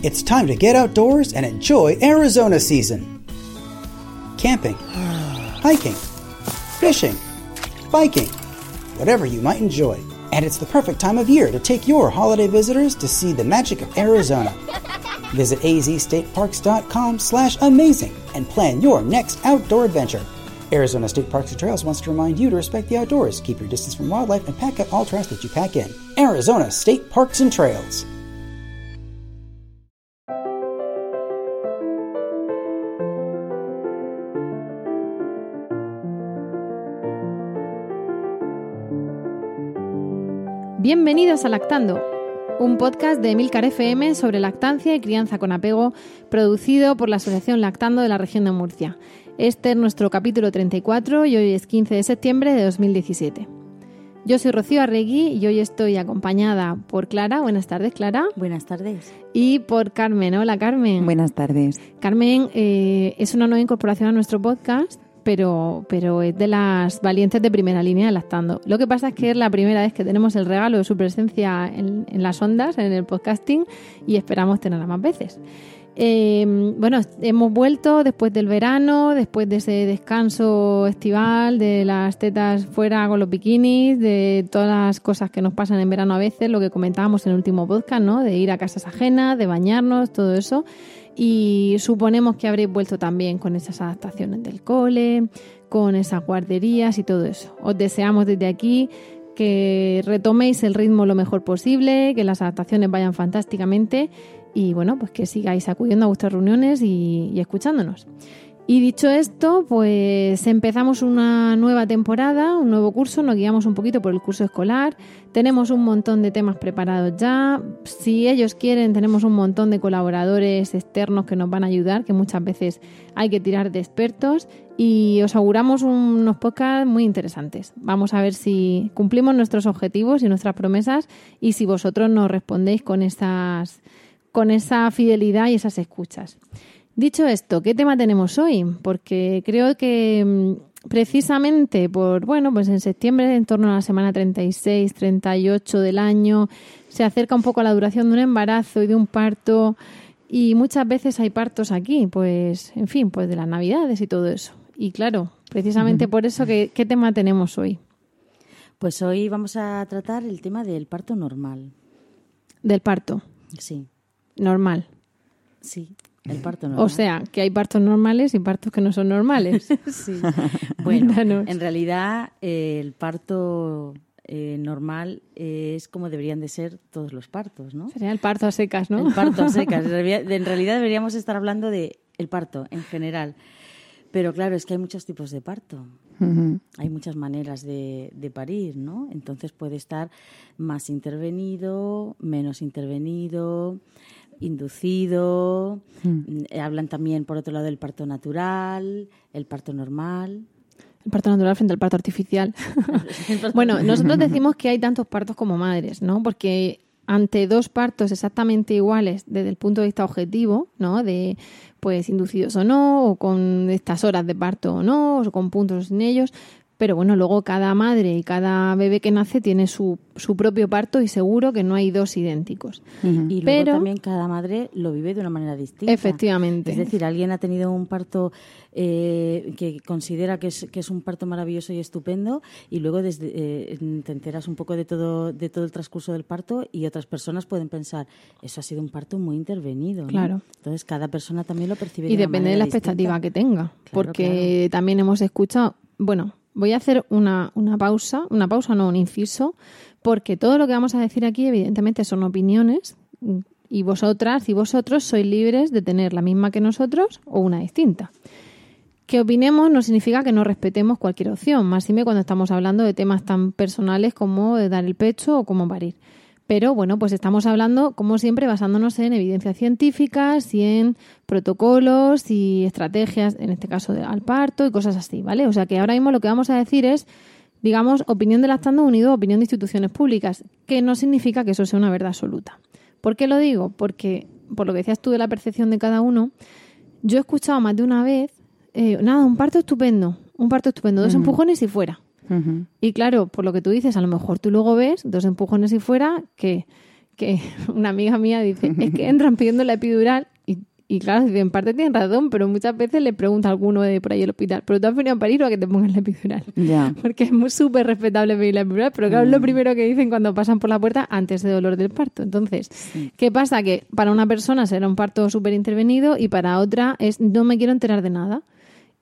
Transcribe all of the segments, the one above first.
It's time to get outdoors and enjoy Arizona season. Camping, hiking, fishing, biking, whatever you might enjoy. And it's the perfect time of year to take your holiday visitors to see the magic of Arizona. Visit azstateparks.com slash amazing and plan your next outdoor adventure. Arizona State Parks and Trails wants to remind you to respect the outdoors, keep your distance from wildlife, and pack out all trash that you pack in. Arizona State Parks and Trails. Bienvenidos a Lactando, un podcast de Milcar FM sobre lactancia y crianza con apego, producido por la Asociación Lactando de la región de Murcia. Este es nuestro capítulo 34 y hoy es 15 de septiembre de 2017. Yo soy Rocío Arregui y hoy estoy acompañada por Clara. Buenas tardes, Clara. Buenas tardes. Y por Carmen. Hola, Carmen. Buenas tardes. Carmen eh, es una nueva incorporación a nuestro podcast pero, pero es de las valientes de primera línea Lactando. Lo que pasa es que es la primera vez que tenemos el regalo de su presencia en, las ondas, en el podcasting, y esperamos tenerla más veces. Eh, bueno, hemos vuelto después del verano, después de ese descanso estival, de las tetas fuera con los bikinis, de todas las cosas que nos pasan en verano a veces, lo que comentábamos en el último podcast, ¿no? De ir a casas ajenas, de bañarnos, todo eso y suponemos que habréis vuelto también con esas adaptaciones del cole, con esas guarderías y todo eso. Os deseamos desde aquí que retoméis el ritmo lo mejor posible, que las adaptaciones vayan fantásticamente y bueno, pues que sigáis acudiendo a vuestras reuniones y, y escuchándonos. Y dicho esto, pues empezamos una nueva temporada, un nuevo curso, nos guiamos un poquito por el curso escolar, tenemos un montón de temas preparados ya, si ellos quieren tenemos un montón de colaboradores externos que nos van a ayudar, que muchas veces hay que tirar de expertos y os auguramos unos podcasts muy interesantes. Vamos a ver si cumplimos nuestros objetivos y nuestras promesas y si vosotros nos respondéis con esas con esa fidelidad y esas escuchas. Dicho esto, ¿qué tema tenemos hoy? Porque creo que mm, precisamente por, bueno, pues en septiembre, en torno a la semana 36, 38 del año, se acerca un poco a la duración de un embarazo y de un parto y muchas veces hay partos aquí, pues, en fin, pues de las navidades y todo eso. Y claro, precisamente por eso, ¿qué, ¿qué tema tenemos hoy? Pues hoy vamos a tratar el tema del parto normal. Del parto. Sí. Normal. Sí. El parto normal. O sea, que hay partos normales y partos que no son normales. sí. Bueno, en realidad eh, el parto eh, normal es como deberían de ser todos los partos, ¿no? Sería el parto a secas, ¿no? El parto a secas. En realidad deberíamos estar hablando de el parto en general. Pero claro, es que hay muchos tipos de parto. Hay muchas maneras de, de, parir, ¿no? Entonces puede estar más intervenido, menos intervenido, inducido, hmm. eh, hablan también, por otro lado, del parto natural, el parto normal. El parto natural frente al parto artificial. bueno, nosotros decimos que hay tantos partos como madres, ¿no? Porque ante dos partos exactamente iguales desde el punto de vista objetivo, ¿no? De pues inducidos o no, o con estas horas de parto o no, o con puntos en ellos, pero bueno, luego cada madre y cada bebé que nace tiene su, su propio parto y seguro que no hay dos idénticos. Y luego también cada madre lo vive de una manera distinta. Efectivamente. Es decir, alguien ha tenido un parto eh, que considera que es, que es un parto maravilloso y estupendo y luego desde, eh, te enteras un poco de todo, de todo el transcurso del parto y otras personas pueden pensar, eso ha sido un parto muy intervenido. Claro. Entonces cada persona también lo percibe. Y depende de la expectativa que tenga, porque también hemos escuchado, bueno, voy a hacer una, una pausa, una pausa no, un inciso, porque todo lo que vamos a decir aquí evidentemente son opiniones y vosotras y vosotros sois libres de tener la misma que nosotros o una distinta. Que opinemos no significa que no respetemos cualquier opción, más me cuando estamos hablando de temas tan personales como dar el pecho o como parir. Pero bueno, pues estamos hablando, como siempre, basándonos en evidencias científicas y en protocolos y estrategias, en este caso de, al parto y cosas así, ¿vale? O sea que ahora mismo lo que vamos a decir es, digamos, opinión de lactando unido a opinión de instituciones públicas, que no significa que eso sea una verdad absoluta. ¿Por qué lo digo? Porque, por lo que decías tú de la percepción de cada uno, yo he escuchado más de una vez, eh, nada, un parto estupendo, un parto estupendo, dos empujones y fuera. Y claro, por lo que tú dices, a lo mejor tú luego ves dos empujones y fuera que, que una amiga mía dice, es que entran pidiendo la epidural y, y claro, en parte tienen razón, pero muchas veces le pregunta a alguno de por ahí el hospital, ¿pero tú has venido a parir o a que te pongan la epidural? Ya. Porque es muy súper respetable pedir la epidural, pero claro, es lo primero que dicen cuando pasan por la puerta antes de dolor del parto. Entonces, ¿qué pasa? Que para una persona será un parto súper intervenido y para otra es no me quiero enterar de nada.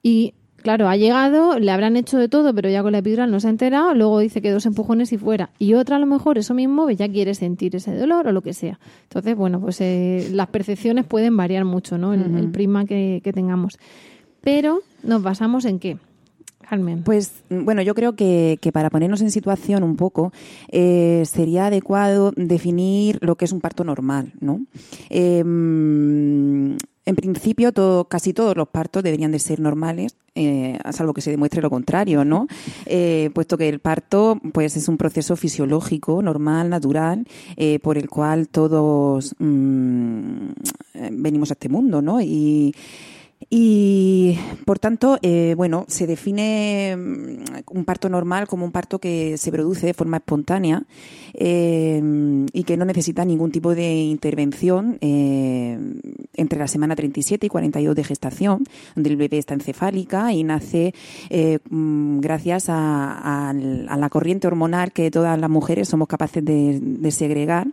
Y claro, ha llegado, le habrán hecho de todo, pero ya con la epidural no se ha enterado, luego dice que dos empujones y fuera. Y otra a lo mejor eso mismo ya quiere sentir ese dolor o lo que sea. Entonces, bueno, pues eh, las percepciones pueden variar mucho, ¿no? El, el prisma que, que tengamos. Pero nos basamos en qué? Carmen. Pues bueno, yo creo que, que para ponernos en situación un poco, eh, sería adecuado definir lo que es un parto normal, ¿no? Eh, en principio, todo, casi todos los partos deberían de ser normales, eh, a salvo que se demuestre lo contrario, ¿no? Eh, puesto que el parto, pues, es un proceso fisiológico, normal, natural, eh, por el cual todos mm, venimos a este mundo, ¿no? Y y, por tanto, eh, bueno, se define mm, un parto normal como un parto que se produce de forma espontánea eh, y que no necesita ningún tipo de intervención eh, entre la semana 37 y 42 de gestación, donde el bebé está encefálica y nace eh, mm, gracias a, la corriente hormonal que todas las mujeres somos capaces de segregar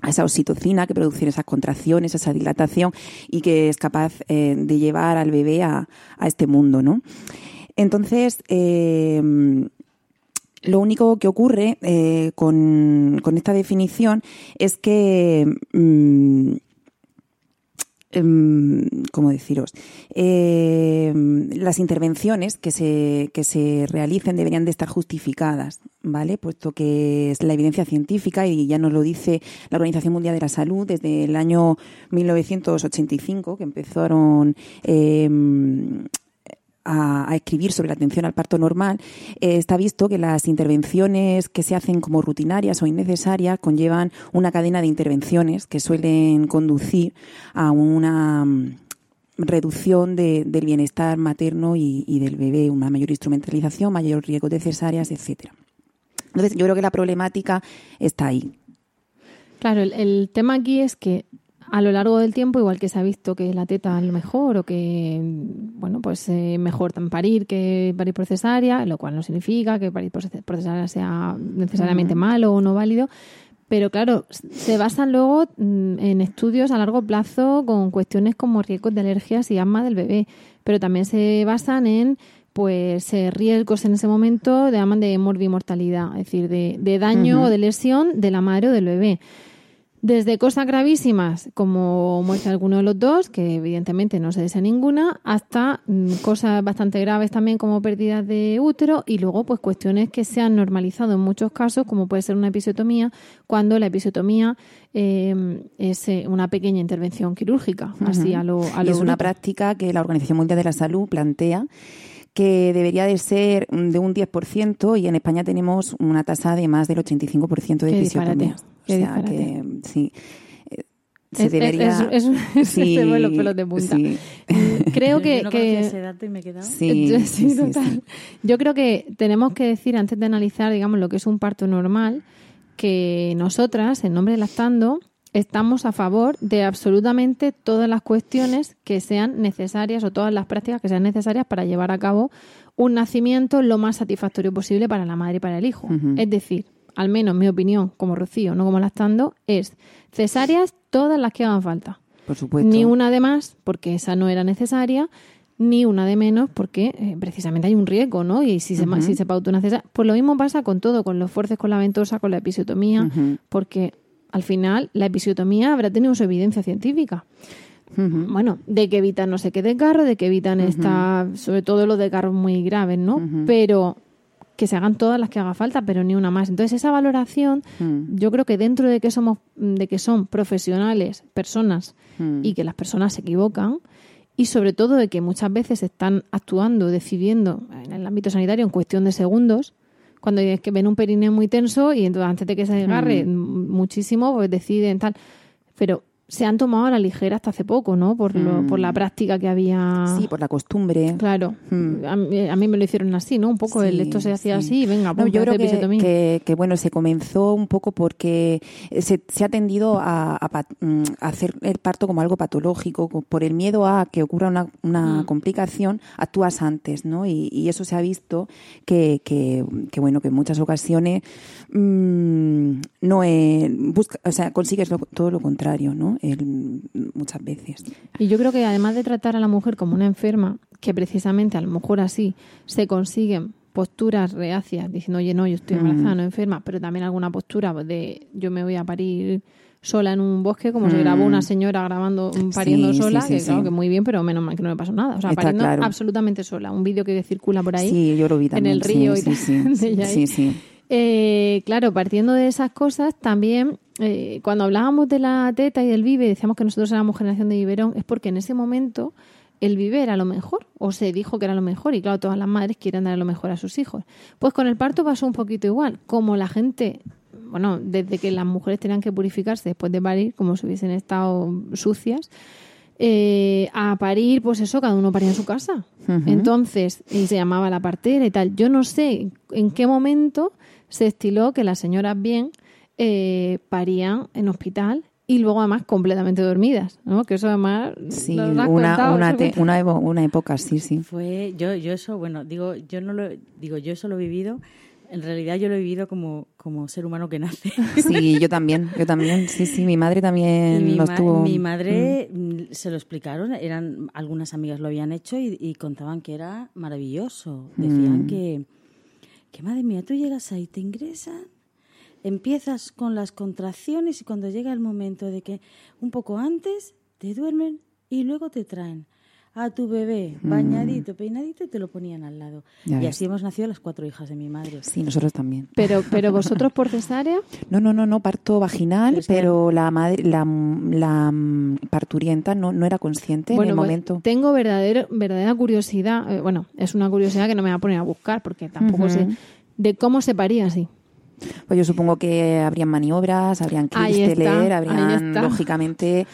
a esa oxitocina que produce esas contracciones, esa dilatación y que es capaz eh, de llevar al bebé a, a, este mundo, ¿no? Entonces, eh, lo único que ocurre eh, con, con, esta definición es que mmm, ¿cómo deciros? Eh, las intervenciones que se, que se realicen deberían de estar justificadas, ¿vale? Puesto que es la evidencia científica y ya nos lo dice la Organización Mundial de la Salud desde el año 1985, que empezaron eh, a, escribir sobre la atención al parto normal, eh, está visto que las intervenciones que se hacen como rutinarias o innecesarias conllevan una cadena de intervenciones que suelen conducir a una mm, reducción de, del bienestar materno y, del bebé, una mayor instrumentalización, mayor riesgo de cesáreas, etcétera. Entonces, yo creo que la problemática está ahí. Claro, el tema aquí es que a lo largo del tiempo, igual que se ha visto que la teta es lo mejor o que, bueno, pues eh, mejor parir que parir por cesárea, lo cual no significa que parir por cesárea sea necesariamente uh -huh. malo o no válido, pero claro, se basan luego mm, en estudios a largo plazo con cuestiones como riesgos de alergias y asma del bebé, pero también se basan en pues eh, riesgos en ese momento de aman de morbimortalidad, es decir, de, de daño uh -huh. o de lesión de la madre o del bebé. Desde cosas gravísimas, como muerte de alguno de los dos, que evidentemente no se desea ninguna, hasta mmm, cosas bastante graves también como pérdidas de útero y luego pues cuestiones que se han normalizado en muchos casos, como puede ser una episiotomía, cuando la episiotomía eh, es una pequeña intervención quirúrgica, uh -huh. así a lo, a lo y es una práctica que la Organización Mundial de la Salud plantea que debería de ser de un 10% y en España tenemos una tasa de más del 85% de episiotomías. O sea que sí. Se es, debería... es, es, es sí, se los pelos de punta. Sí. Creo que, Yo no que... ese dato y me he quedado. Sí, sí, sí, total. Yo creo que tenemos que decir antes de analizar, digamos, lo que es un parto normal, que nosotras, en nombre de Lactando, estamos a favor de absolutamente todas las cuestiones que sean necesarias o todas las prácticas que sean necesarias para llevar a cabo un nacimiento lo más satisfactorio posible para la madre y para el hijo. Uh -huh. Es decir, al menos mi opinión, como Rocío, no como lactando, es cesáreas todas las que hagan falta. Por supuesto. Ni una de más, porque esa no era necesaria, ni una de menos, porque eh, precisamente hay un riesgo, ¿no? Y si se, uh -huh. si se pauta una cesárea. Pues lo mismo pasa con todo, con los forces con la ventosa, con la episiotomía, uh -huh. porque al final la episiotomía habrá tenido su evidencia científica. Uh -huh. Bueno, de que evitan no sé qué desgarro, de que evitan esta, sobre todo los desgarros muy graves, ¿no? Pero que se hagan todas las que haga falta, pero ni una más. Entonces esa valoración, yo creo que dentro de que somos, de que son profesionales, personas y que las personas se equivocan, y sobre todo de que muchas veces están actuando, decidiendo en el ámbito sanitario en cuestión de segundos, cuando es que ven un perineo muy tenso y entonces antes de que se desgarre mm. muchísimo, pues deciden tal. Pero se han tomado a la ligera hasta hace poco, ¿no? Por, lo, por la práctica que había. Sí, por la costumbre. Claro. Mm. A, mí, a mí me lo hicieron así, ¿no? Un poco el esto se hacía sí. así, venga, No, pum, yo creo que, que- que, bueno, se comenzó un poco porque se, se ha tendido a, a mm, a hacer el parto como algo patológico, co- por el miedo a que ocurra una, una Mm. complicación, actúas antes, ¿no? Y, y eso se ha visto que, que, que, bueno, que en muchas ocasiones mm, no es, busca, o sea, consigues lo- todo lo contrario, ¿no? El- muchas veces. Y yo creo que además de tratar a la mujer como una enferma, que precisamente a lo mejor así se consiguen posturas reacias, diciendo, oye, no, yo estoy embarazada, no enferma, pero también alguna postura de yo me voy a parir sola en un bosque, como se grabó una señora grabando, pariendo Mm. Sí, sola, sí, que claro, que muy bien, pero menos mal que no me pasó nada. O sea, Está pariendo claro. absolutamente sola. Un vídeo que circula por ahí. Sí, yo lo vi en el río y tal, sí, sí. Eh, claro, partiendo de esas cosas, también eh, cuando hablábamos de la teta y del vive, decíamos que nosotros éramos generación de biberón, es porque en ese momento el vive era lo mejor, o se dijo que era lo mejor, y claro, todas las madres quieren dar lo mejor a sus hijos. Pues con el parto pasó un poquito igual, como la gente, bueno, desde que las mujeres tenían que purificarse después de parir, como si hubiesen estado sucias, eh, a parir, pues eso, cada uno paría en su casa. Entonces, y se llamaba la partera y tal. Yo no sé en qué momento se estiló que las señoras bien eh, parían en hospital y luego además completamente dormidas, ¿no? Que eso además... Sí, nos lo has una, contado, una, una, evo- una época, sí, sí. Fue, yo, yo eso, bueno, digo, yo no lo, digo, yo eso lo he vivido, en realidad yo lo he vivido como, como ser humano que nace. Sí, yo también, yo también, sí, sí, mi madre también mi, lo ma- estuvo. mi madre mm, se lo explicaron, eran algunas amigas lo habían hecho y, y contaban que era maravilloso. Decían Mm. que, que madre mía, tú llegas ahí, te ingresan, empiezas con las contracciones y cuando llega el momento de que un poco antes te duermen y luego te traen a tu bebé bañadito, peinadito y te lo ponían al lado. Mm. Ya y ves. así hemos nacido las cuatro hijas de mi madre. Sí, nosotros también. Pero, pero vosotros por cesárea, No, no, no, no, parto vaginal, pero la madre, la, la mm, parturienta no, no era consciente en el pues, momento. tengo verdadero, verdadera curiosidad, eh, bueno, es una curiosidad que no me voy a poner a buscar porque tampoco sé, de cómo se paría así. Pues yo supongo que habrían maniobras, habrían está, ahí habrían lógicamente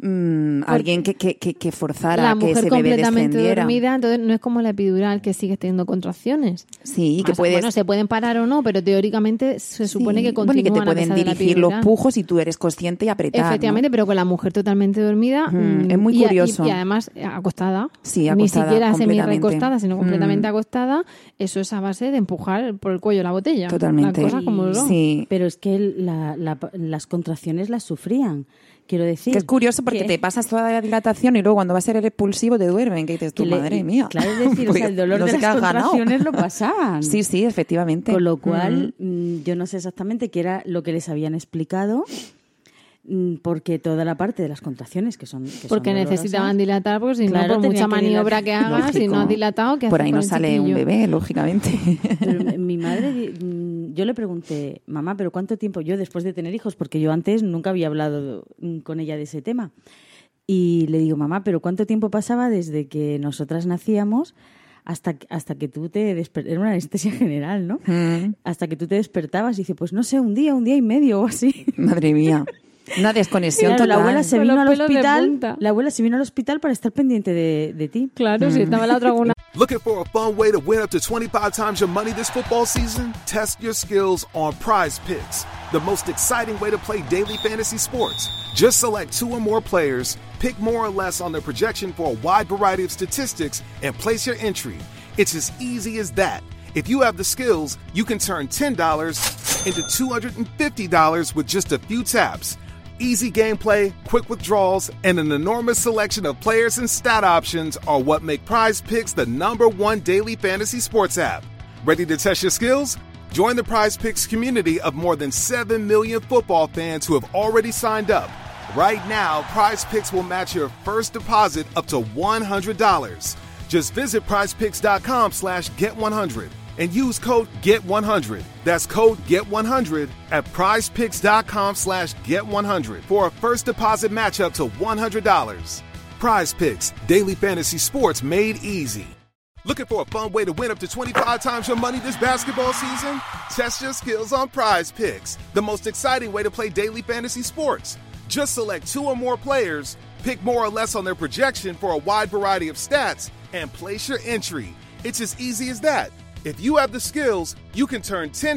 mm, alguien que, que, que, que forzara la a que mujer ese bebé completamente descendiera. dormida, entonces no es como la epidural que sigues teniendo contracciones. Sí, que O sea, puedes Bueno, se pueden parar o no, pero teóricamente se supone Sí, que bueno, y continúan que te pueden dirigir los pujos y tú eres consciente y apretar. ¿no? Efectivamente, pero con la mujer totalmente dormida. Mm, es muy y- curioso. Y, además eh, acostada. Sí, Ni acostada, siquiera completamente. semi-recostada, sino completamente Mm. acostada. Eso es a base de empujar por el cuello la botella. Totalmente. Como. Sí. Pero es que la- la- las contracciones las sufrían. Quiero decir. Que es curioso porque que- te pasas toda la dilatación y luego cuando va a ser el expulsivo te duermen, que dices le- madre mía. Claro, es decir, o sea, el dolor No de las contracciones lo pasaban. Sí, sí, efectivamente. Con lo cual, mm, yo no sé exactamente qué era lo que les habían explicado, porque toda la parte de las contracciones que son. que Porque necesitaban dilatar, porque si Claro, no, por mucha que maniobra que hagas, si no has Lógico. dilatado, ¿qué Por ahí no sale un bebé, lógicamente. Pero mi madre, mm, yo le pregunté, mamá, ¿pero cuánto tiempo? Yo después de tener hijos, porque yo antes nunca había hablado mm, con ella de ese tema. Y le digo, mamá, ¿pero cuánto tiempo pasaba desde que nosotras nacíamos hasta, hasta que tú te despertabas? Era una anestesia general, ¿no? Mm, Hasta que tú te despertabas y dice, pues no sé, un día, un día y medio o así. Madre mía. Una desconexión Claro, la abuela se vino al hospital. La abuela se vino al hospital para estar pendiente de, de ti. Claro, si mm. estaba la otra una Looking for a fun way to win up to 25 times your money this football season? Test your skills on Prize Picks, the most exciting way to play daily fantasy sports. Just select two or more players, pick more or less on their projection for a wide variety of statistics, and place your entry. It's as easy as that. If you have the skills, you can turn $10 into $250 with just a few taps. Easy gameplay, quick withdrawals, and an enormous selection of players and stat options are what make Prize Picks the number one daily fantasy sports app. Ready to test your skills? Join the Prize Picks community of more than 7 million football fans who have already signed up. Right now, Prize Picks will match your first deposit up to $100. Just visit prizepicks.com slash get100 and use code GET100. That's code GET100 at prizepicks.com slash GET100 for a first deposit match up to $100. Prize Picks, daily fantasy sports made easy. Looking for a fun way to win up to 25 times your money this basketball season? Test your skills on Prize Picks, the most exciting way to play daily fantasy sports. Just select two or more players, pick more or less on their projection for a wide variety of stats, and place your entry. It's as easy as that. If you have the skills, you can turn $10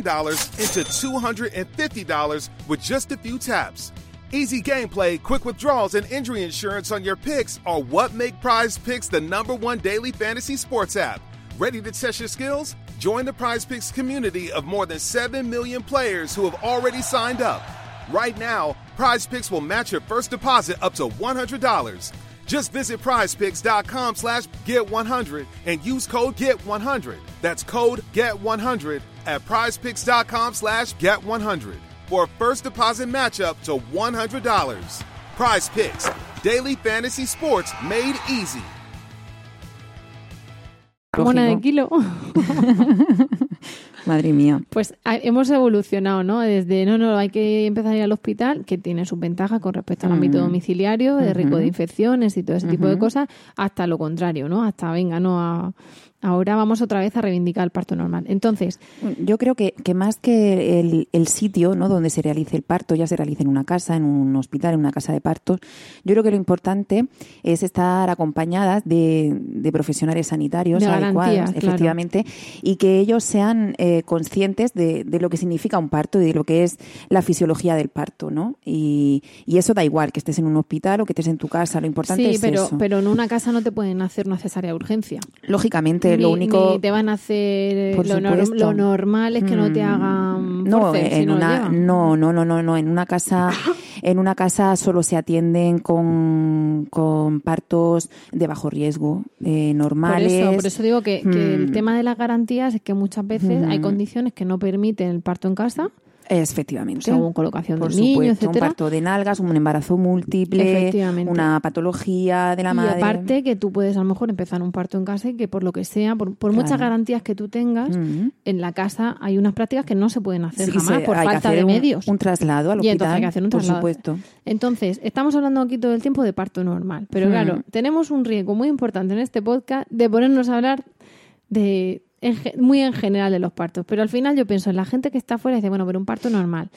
into $250 with just a few taps. Easy gameplay, quick withdrawals, and injury insurance on your picks are what make Prize Picks the number one daily fantasy sports app. Ready to test your skills? Join the Prize Picks community of more than 7 million players who have already signed up. Right now, Prize Picks will match your first deposit up to $100. Just visit prizepicks.com slash get100 and use code GET100. That's code GET100 at prizepicks.com slash get100 for a first deposit matchup to $100. Prize Picks, daily fantasy sports made easy. Mona de kilo. Madre mía. Pues ha- hemos evolucionado, ¿no? Desde, no, no, hay que empezar a ir al hospital, que tiene sus ventajas con respecto al ámbito Mm. domiciliario, de riesgo de infecciones y todo ese tipo de cosas, hasta lo contrario, ¿no? Hasta, venga, no, a- ahora vamos otra vez a reivindicar el parto normal. Entonces, Yo creo que, que más que el, el sitio ¿no? donde se realice el parto, ya se realice en una casa, en un hospital, en una casa de partos, yo creo que lo importante es estar acompañadas de, de profesionales sanitarios De adecuados, claro. efectivamente, y que ellos sean eh, conscientes de, de lo que significa un parto y de lo que es la fisiología del parto, ¿no? Y, y eso da igual, que estés en un hospital o que estés en tu casa, lo importante sí, es pero, eso. pero en una casa no te pueden hacer una cesárea de urgencia. Lógicamente, ni, lo único... ni te van a hacer eh, Por lo, nor- supuesto. lo normal es que no te Mm, hagan no forceps si en no una no no no no no en una casa en una casa solo se atienden con, con partos de bajo riesgo eh, Por normales eso, por eso digo que, que el Mm. tema de las garantías es que muchas veces hay Mm. condiciones que no permiten el parto en casa, efectivamente. Según colocación por del niño, supuesto, un parto de nalgas un embarazo múltiple una patología de la y madre. aparte que tú puedes a lo mejor empezar un parto en casa y que por lo que sea, por, por muchas garantías que tú tengas, en la casa hay unas prácticas que no se pueden hacer Sí, jamás se- por falta de un- medios. un, traslado al Y hospital entonces hay que hacer un por traslado. supuesto. Entonces, estamos hablando aquí todo el tiempo de parto normal, pero Mm. claro, tenemos un riesgo muy importante en este podcast de ponernos a hablar de en ge- muy en general de los partos, pero al final yo pienso en la gente que está afuera y dice, bueno, pero un parto normal.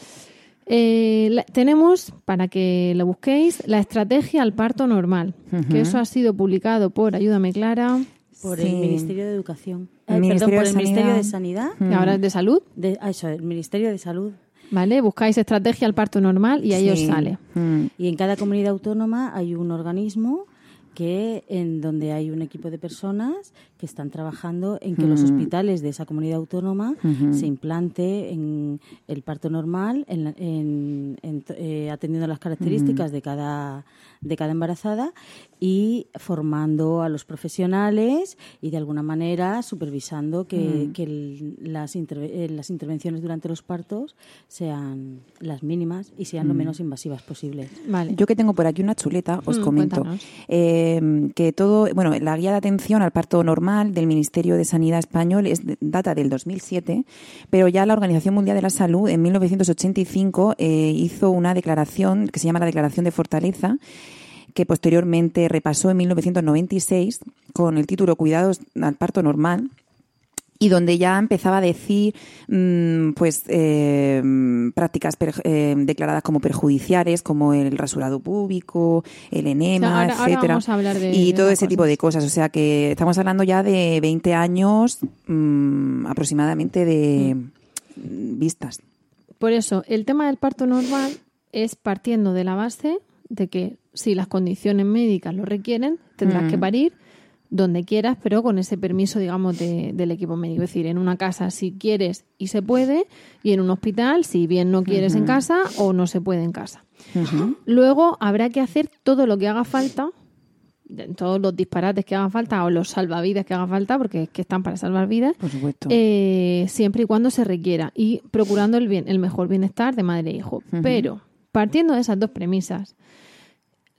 Eh, la- tenemos, para que lo busquéis, la estrategia al parto normal, que eso ha sido publicado por, ayúdame Clara, Por Sí. el Ministerio de Educación. El Eh, Ministerio perdón, por de el Ministerio de Sanidad. Sanidad. que ahora es de salud, De, ah, eso, el Ministerio de Salud. ¿vale? Buscáis estrategia al parto normal y ahí os sale. Mm. Y en cada comunidad autónoma hay un organismo que en donde hay un equipo de personas que están trabajando en que los Mm. hospitales de esa comunidad autónoma se implante en el parto normal, en, la- en- en to- eh, atendiendo las características de cada de cada embarazada y formando a los profesionales y de alguna manera supervisando que, que el- las, interve- eh, las intervenciones durante los partos sean las mínimas y sean lo menos invasivas posibles. Vale. Yo que tengo por aquí una chuleta, os Mm, comento. Eh, que todo, bueno, la guía de atención al parto normal del Ministerio de Sanidad español es data del 2007, pero ya la Organización Mundial de la Salud en 1985 eh, hizo una declaración que se llama la Declaración de Fortaleza que posteriormente repasó en 1996 con el título Cuidados al parto normal y donde ya empezaba a decir mm, pues eh, prácticas per- eh, declaradas como perjudiciales como el rasurado púbico el enema O sea, ahora- ahora etcétera. de- y de todo ese tipo de cosas. o sea que estamos hablando ya de 20 años mm, aproximadamente de mm, vistas. Por eso, el tema del parto normal es partiendo de la base de que si las condiciones médicas lo requieren, tendrás Mm. que parir donde quieras, pero con ese permiso, digamos, de- del equipo médico. Es decir, en una casa si quieres y se puede, y en un hospital si bien no quieres en casa o no se puede en casa. Luego habrá que hacer todo lo que haga falta, todos los disparates que hagan falta o los salvavidas que hagan falta, porque es que están para salvar vidas, por supuesto eh, siempre y cuando se requiera y procurando el bien, el mejor bienestar de madre e hijo. Pero partiendo de esas dos premisas,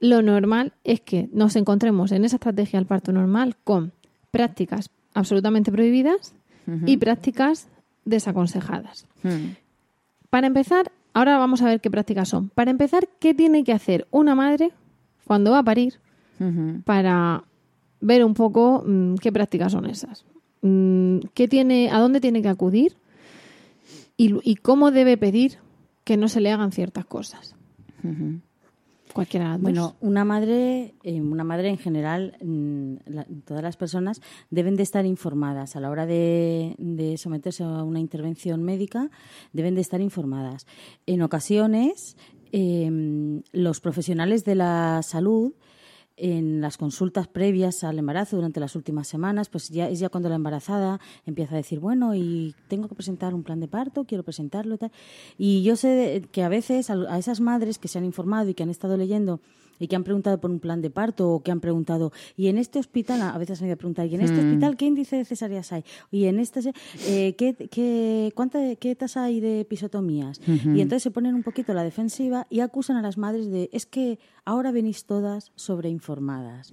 lo normal es que nos encontremos en esa estrategia del parto normal con prácticas absolutamente prohibidas y prácticas desaconsejadas. Mm. Para empezar, ahora vamos a ver qué prácticas son. Para empezar, ¿qué tiene que hacer una madre cuando va a parir para ver un poco mm, qué prácticas son esas. Mm, ¿qué tiene, ¿A dónde tiene que acudir? Y, y cómo debe pedir que no se le hagan ciertas cosas. Bueno, una madre, eh, una madre en general, mm, todas las personas deben de estar informadas a la hora de, someterse a una intervención médica, deben de estar informadas. En ocasiones, eh, los profesionales de la salud en las consultas previas al embarazo durante las últimas semanas, pues ya es ya cuando la embarazada empieza a decir, bueno, y tengo que presentar un plan de parto, quiero presentarlo y tal. Y yo sé que a veces a esas madres que se han informado y que han estado leyendo y que han preguntado por un plan de parto o que han preguntado, y en este hospital, a veces han ido a preguntar, ¿y en este hospital qué índice de cesáreas hay? Y en este, eh, ¿qué, qué, cuánta, ¿qué tasa hay de episiotomías? Y entonces se ponen un poquito a la defensiva y acusan a las madres de, es que ahora venís todas sobreinformadas.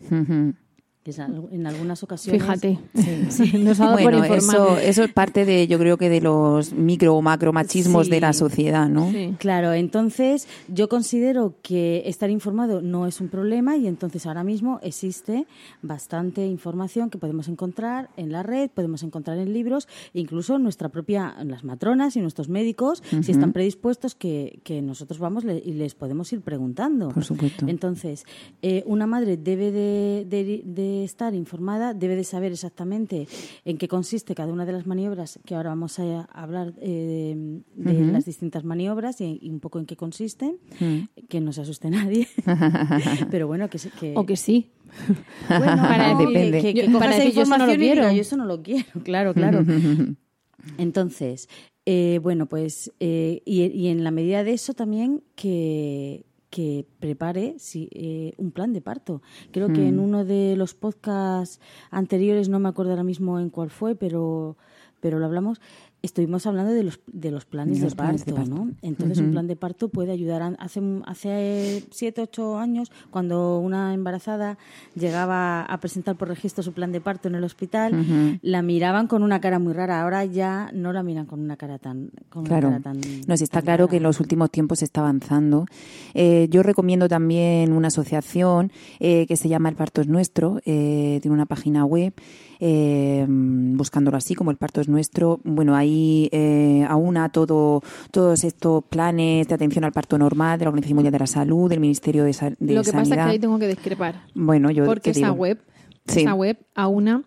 En algunas ocasiones. Fíjate, nos ha dado por Bueno, eso, eso es parte de, yo creo que de los micro o macro machismos Sí. de la sociedad, ¿no? Sí. Claro, entonces yo considero que estar informado no es un problema y entonces ahora mismo existe bastante información que podemos encontrar en la red, podemos encontrar en libros, incluso en nuestra propia, las matronas y nuestros médicos, si están predispuestos, que, que nosotros vamos le- y les podemos ir preguntando. Por supuesto. Entonces, eh, una madre debe de, de- de estar informada, debe de saber exactamente en qué consiste cada una de las maniobras, que ahora vamos a hablar eh, de, las distintas maniobras y, y un poco en qué consisten, que no se asuste nadie. Pero bueno, que, que O que sí. bueno, Para no, decir- que- Yo- para esa decir, yo eso no lo diga, quiero. yo eso no lo quiero, claro, claro. Entonces, eh, bueno, pues, eh, y, y en la medida de eso también que, que prepare sí, eh, un plan de parto. Creo que Hmm. en uno de los podcasts anteriores, no me acuerdo ahora mismo en cuál fue, pero, pero lo hablamos, estuvimos hablando de los, de los planes, De los parto, de parto. ¿no? Entonces, un plan de parto puede ayudar. a- Hace, hace siete, ocho años, cuando una embarazada llegaba a presentar por registro su plan de parto en el hospital, la miraban con una cara muy rara. Ahora ya no la miran con una cara tan. Con Claro. Una cara tan está tan claro rara. que en los últimos tiempos se está avanzando. Eh, yo recomiendo también una asociación eh, que se llama El Parto es Nuestro. eh, tiene una página web, eh, buscándolo así como El Parto es Nuestro. Bueno, ahí eh, aúna todo, todos estos planes de atención al parto normal de la Organización Mundial de la Salud, del Ministerio de, Sa- de Lo que pasa es Sanidad. que ahí tengo que discrepar. Bueno, yo Porque ¿qué esa digo? web, Sí. esa web aúna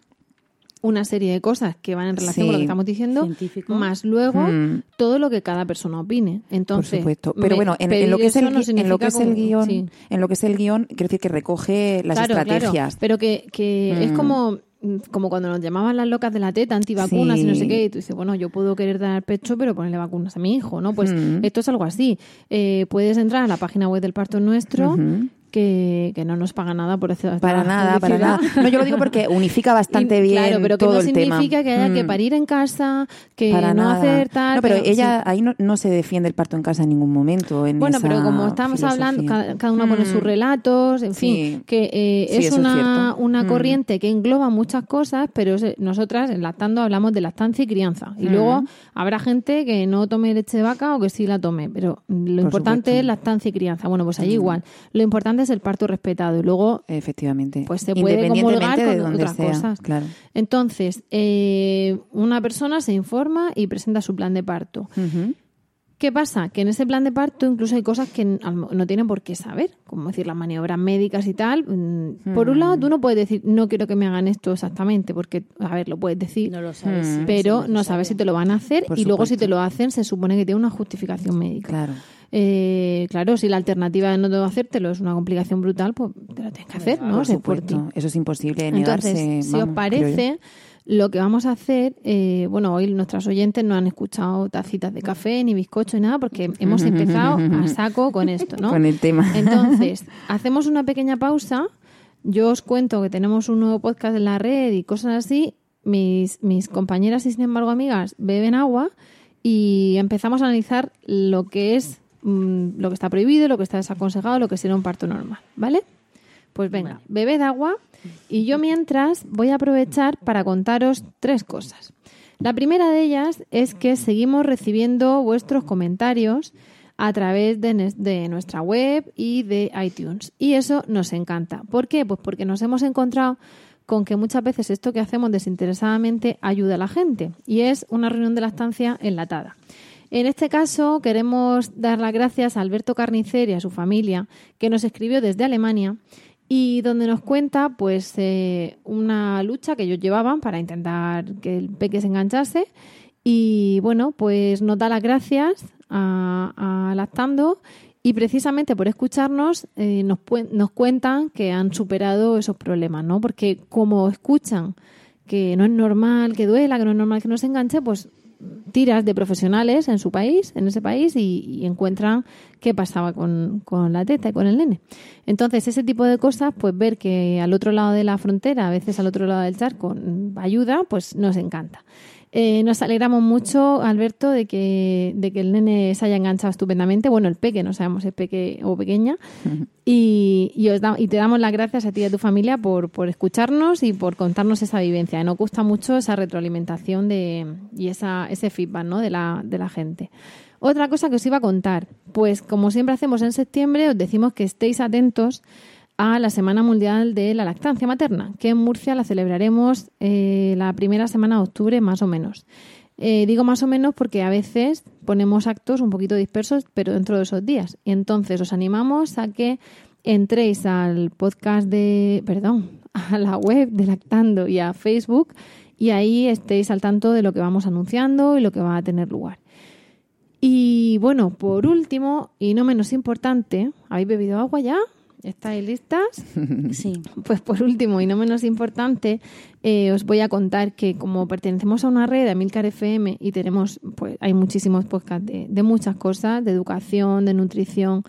una serie de cosas que van en relación con lo que estamos diciendo, Científico. más luego Mm. todo lo que cada persona opine. Entonces, Por supuesto. Pero bueno, en, lo que es el, no en lo que es el guion, sí. en lo que es el guion, quiero decir que recoge las Claro, claro, estrategias. pero que, que es Mm. como como cuando nos llamaban las locas de la teta, antivacunas y no sé Sí. qué, y tú dices, bueno, yo puedo querer dar pecho, pero ponerle vacunas a mi hijo, ¿no? Pues Mm. esto es algo así. Eh, puedes entrar a la página web del parto nuestro. Que, que no nos paga nada por hacer Para nada, para nada. No, yo lo digo porque unifica bastante Y, bien Claro, pero que no el tema. significa que haya que Mm. parir en casa, que Para no nada. hacer tal. No, pero, ella sí. ahí no, no se defiende el parto en casa en ningún momento. en Bueno, pero como estamos hablando, cada, cada una pone sus Mm. relatos, en fin, Sí. que eh, Sí, es una, una Mm. corriente que engloba muchas cosas, pero nosotras en Lactando hablamos de lactancia y crianza. Y Mm. luego habrá gente que no tome leche de vaca o que sí la tome, pero lo importante supuesto. Mm. es lactancia y crianza. Bueno, pues allí igual. Lo importante es el parto respetado y luego Efectivamente. Pues se puede comulgar de con donde otras sea, cosas. Claro. Entonces, eh, una persona se informa y presenta su plan de parto. ¿Qué pasa? Que en ese plan de parto incluso hay cosas que no tienen por qué saber, como decir las maniobras médicas y tal. Mm, Por un lado, tú no puedes decir, no quiero que me hagan esto exactamente, porque, a ver, lo puedes decir, No lo sabes. Mm. pero no sabes si te lo van a hacer Por y luego si te lo hacen se supone que tiene una justificación médica. Claro. Eh, claro, si la alternativa de no debo hacértelo es una complicación brutal, pues te lo tienes que hacer, ¿no? Por supuesto. Eso es imposible negarse. Entonces, si os vamos, parece, lo que vamos a hacer, eh, bueno, hoy nuestras oyentes no han escuchado tacitas de café, ni bizcocho, ni nada, porque hemos empezado a saco con esto, ¿no? Con el tema. Entonces, hacemos una pequeña pausa. Yo os cuento que tenemos un nuevo podcast en la red y cosas así. Mis, mis compañeras y, sin embargo, amigas beben agua y empezamos a analizar lo que es mm, lo que está prohibido, lo que está desaconsejado, lo que sería un parto normal, ¿vale? Pues venga, bebed agua y yo mientras voy a aprovechar para contaros tres cosas. La primera de ellas es que seguimos recibiendo vuestros comentarios a través de, de nuestra web y de iTunes. Y eso nos encanta. ¿Por qué? Pues porque nos hemos encontrado con que muchas veces esto que hacemos desinteresadamente ayuda a la gente. Y es una reunión de lactancia enlatada. En este caso queremos dar las gracias a Alberto Carnicer y a su familia, que nos escribió desde Alemania y donde nos cuenta pues eh, una lucha que ellos llevaban para intentar que el peque se enganchase y bueno, pues nos da las gracias a, a Lactando y precisamente por escucharnos eh, nos, nos cuentan que han superado esos problemas, ¿no? Porque como escuchan que no es normal que duela, que no es normal que no se enganche, pues tiras de profesionales en su país, en ese país, y, encuentran qué pasaba con, con, la teta y con el nene. Entonces, ese tipo de cosas, pues ver que al otro lado de la frontera, a veces al otro lado del charco, mm, ayuda, pues nos encanta. Eh, nos alegramos mucho, Alberto, de que, de que el nene se haya enganchado estupendamente. Bueno, el peque, no sabemos si es peque o pequeña. y, y, te damos las gracias a ti y a tu familia por, por escucharnos y por contarnos esa vivencia. Nos gusta mucho esa retroalimentación de, y esa, ese feedback ¿no? de, la, de la gente. Otra cosa que os iba a contar, pues como siempre hacemos en septiembre, os decimos que estéis atentos a la Semana Mundial de la Lactancia Materna, que en Murcia la celebraremos eh, la primera semana de octubre más o menos. Eh, digo más o menos porque a veces ponemos actos un poquito dispersos, pero dentro de esos días. Y entonces os animamos a que entréis al podcast de, perdón, a la web de Lactando y a Facebook y ahí estéis al tanto de lo que vamos anunciando y lo que va a tener lugar. Y bueno, por último y no menos importante, ¿habéis bebido agua ya? ¿Estáis listas? Sí. Pues por último y no menos importante, eh, os voy a contar que como pertenecemos a una red de Amilcar FM y tenemos, pues hay muchísimos podcasts de, muchas cosas, de educación, de nutrición,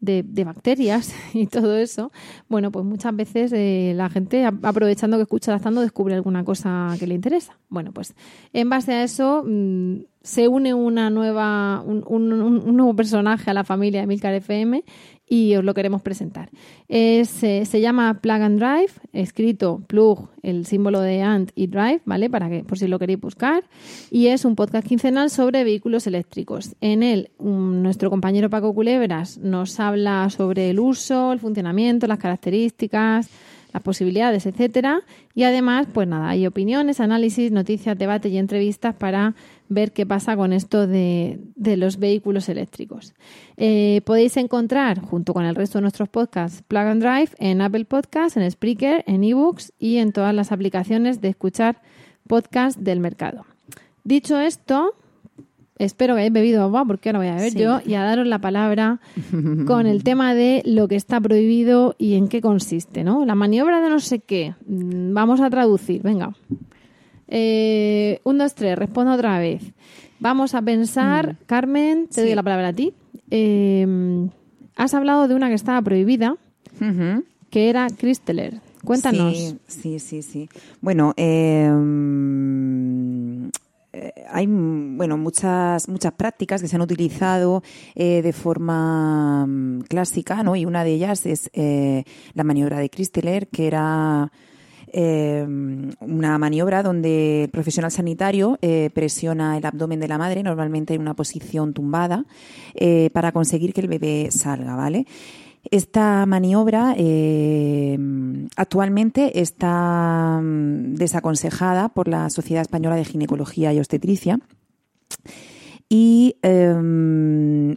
de, bacterias y todo eso, bueno, pues muchas veces eh, la gente, aprovechando que escucha Lactando, descubre alguna cosa que le interesa. Bueno, pues en base a eso mm, se une una nueva, un, un, nuevo personaje a la familia de Milcar FM y os lo queremos presentar. Eh, se llama Plug and Drive, escrito plug, el símbolo de ant y drive, ¿vale? Para que, por si lo queréis buscar. Y es un podcast quincenal sobre vehículos eléctricos. En él, nuestro compañero Paco Culebras nos habla sobre el uso, el funcionamiento, las características, las posibilidades, etcétera. Y además, pues nada, hay opiniones, análisis, noticias, debate y entrevistas para ver qué pasa con esto de, los vehículos eléctricos. Eh, podéis encontrar, junto con el resto de nuestros podcasts, Plug and Drive en Apple Podcasts, en Spreaker, en eBooks y en todas las aplicaciones de escuchar podcasts del mercado. Dicho esto, espero que hayáis bebido agua, porque ahora voy a beber yo, y a daros la palabra con el tema de lo que está prohibido y en qué consiste, ¿no? La maniobra de no sé qué. Mm, vamos a traducir, venga. Eh, un, dos, tres, respondo otra vez. Vamos a pensar, mm. Carmen, te doy la palabra a ti. Eh, has hablado de una que estaba prohibida, que era Christeler. Cuéntanos. Sí, sí, sí. Bueno, eh, hay bueno muchas muchas prácticas que se han utilizado eh, de forma mm, clásica, ¿no? Y una de ellas es la maniobra de Christeler, que era eh, una maniobra donde el profesional sanitario eh, presiona el abdomen de la madre, normalmente en una posición tumbada, eh, para conseguir que el bebé salga, ¿vale? Esta maniobra eh, actualmente está mm, desaconsejada por la Sociedad Española de Ginecología y Obstetricia y em,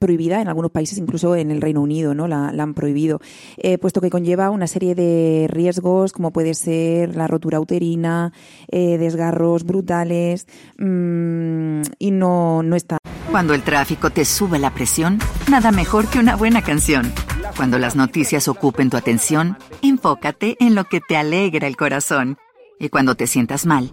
prohibida en algunos países, incluso en el Reino Unido, ¿no? La, han prohibido, eh, puesto que conlleva una serie de riesgos, como puede ser la rotura uterina, eh, desgarros brutales, mm, y no, no está. Cuando el tráfico te sube la presión, nada mejor que una buena canción. Cuando las noticias ocupen tu atención, enfócate en lo que te alegra el corazón. Y cuando te sientas mal,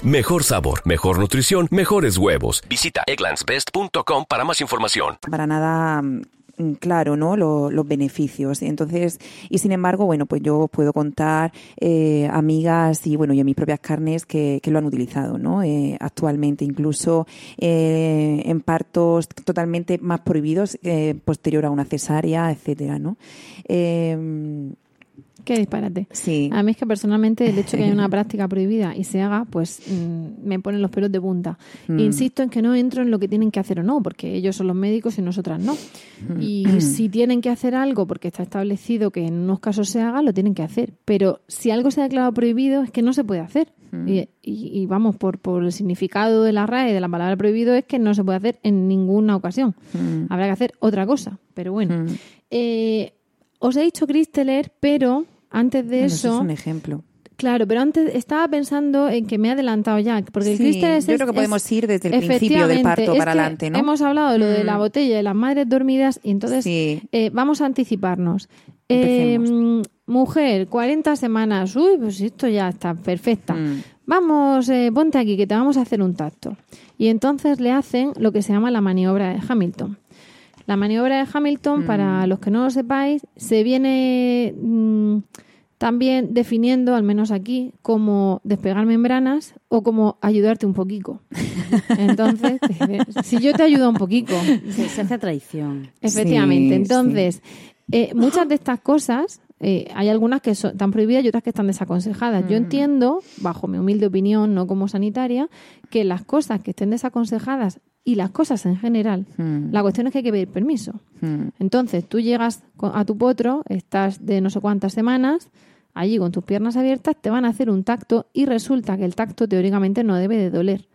Mejor sabor, mejor nutrición, mejores huevos. Visita egglandsbest.com para más información. Para nada mm, claro, ¿no? los beneficios. Entonces, y sin embargo, bueno, pues yo puedo contar eh, amigas y bueno, y en mis propias carnes que, que lo han utilizado, ¿no? Eh, actualmente, incluso eh, en partos totalmente más prohibidos, posterior a una cesárea, etcétera, ¿no? Qué disparate. Sí. A mí es que personalmente el hecho de que haya una práctica prohibida y se haga, pues mm, me ponen los pelos de punta. Mm. Insisto en que no entro en lo que tienen que hacer o no, porque ellos son los médicos y nosotras no. Mm. Y si tienen que hacer algo porque está establecido que en unos casos se haga, lo tienen que hacer. Pero si algo se ha declarado prohibido, es que no se puede hacer. Y, y- y vamos, por, por el significado de la RAE de la palabra prohibido es que no se puede hacer en ninguna ocasión. Habrá que hacer otra cosa. Pero bueno. Eh, os he dicho Christeler, pero antes de Bueno, eso... es un ejemplo. Claro, pero antes estaba pensando en que me he adelantado ya, porque el Sí, es- yo creo que es- podemos ir desde el principio del parto para adelante, ¿no? Hemos hablado de lo de la Mm. botella de las madres dormidas y entonces Sí. eh, vamos a anticiparnos. Eh, Empecemos. mujer, 40 semanas, uy, pues esto ya está perfecta. Mm. Vamos, eh, ponte aquí que te vamos a hacer un tacto. Y entonces le hacen lo que se llama la maniobra de Hamilton. La maniobra de Hamilton, Mm. para los que no lo sepáis, se viene mm, también definiendo, al menos aquí, como despegar membranas o como ayudarte un poquito. Entonces, si yo te ayudo un poquito, Se, se hace traición. Efectivamente. Sí, Entonces, eh, muchas de estas cosas, eh, hay algunas que son, están prohibidas y otras que están desaconsejadas. Mm. Yo entiendo, bajo mi humilde opinión, no como sanitaria, que las cosas que estén desaconsejadas y las cosas en general, Mm. la cuestión es que hay que pedir permiso. Mm. Entonces, tú llegas a tu potro, estás de no sé cuántas semanas, allí con tus piernas abiertas, te van a hacer un tacto y resulta que el tacto teóricamente no debe de doler.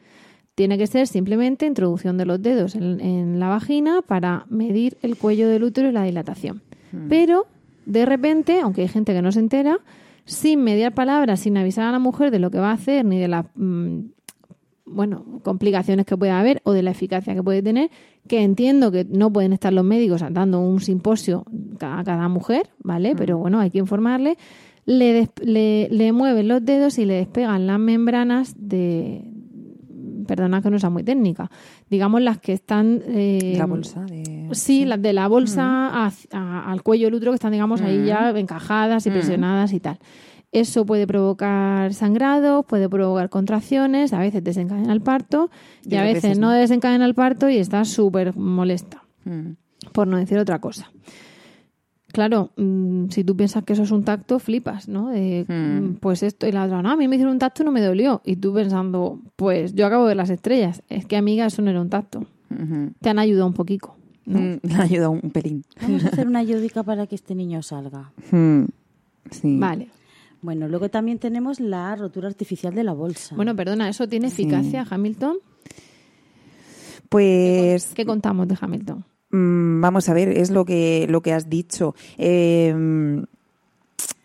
Tiene que ser simplemente introducción de los dedos en, en la vagina para medir el cuello del útero y la dilatación. Pero, de repente, aunque hay gente que no se entera, sin mediar palabras, sin avisar a la mujer de lo que va a hacer ni de las mm, bueno, complicaciones que pueda haber o de la eficacia que puede tener, que entiendo que no pueden estar los médicos dando un simposio a cada mujer, ¿vale? Pero bueno, hay que informarle. Le, le, le mueven los dedos y le despegan las membranas de, perdona que no sea muy técnica, digamos las que están... eh, La bolsa de... Sí, las de la bolsa a- al cuello del útero que están, digamos, ahí ya encajadas y presionadas y tal. Eso puede provocar sangrado, puede provocar contracciones, a veces desencadena el parto y, Y a veces, veces no desencadena el parto y está súper molesta, por no decir otra cosa. Claro, mm, si tú piensas que eso es un tacto, flipas, ¿no? De, Mm. Pues esto, y la otra, no, a mí me hicieron un tacto y no me dolió. Y tú pensando, pues yo acabo de ver las estrellas. Es que, amiga, eso no era un tacto. Te han ayudado un poquito. ¿no? Mm, Le ayuda un, un pelín. Vamos a hacer una ayudica para que este niño salga. Mm. Sí. Vale. Bueno, luego también tenemos la rotura artificial de la bolsa. Bueno, perdona, ¿eso tiene eficacia, Hamilton? Pues ¿Qué contamos de Hamilton? Mm, Vamos a ver, es lo que, lo que has dicho. Eh,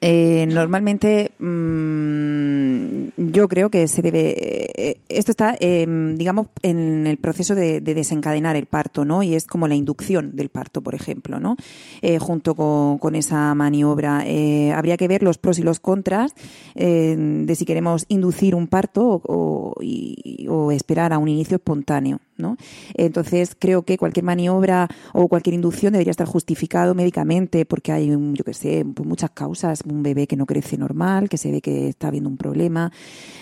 eh, normalmente mm, yo creo que se debe. eh, esto está, eh, digamos, en el proceso de, de desencadenar el parto, ¿no? Y es como la inducción del parto, por ejemplo, ¿no? Eh, junto con, esa maniobra. Eh, habría que ver los pros y los contras de si queremos inducir un parto o, y- o esperar a un inicio espontáneo, ¿no? Entonces creo que cualquier maniobra o cualquier inducción debería estar justificado médicamente porque hay, yo que sé, pues muchas causas, un bebé que no crece normal, que se ve que está habiendo un problema,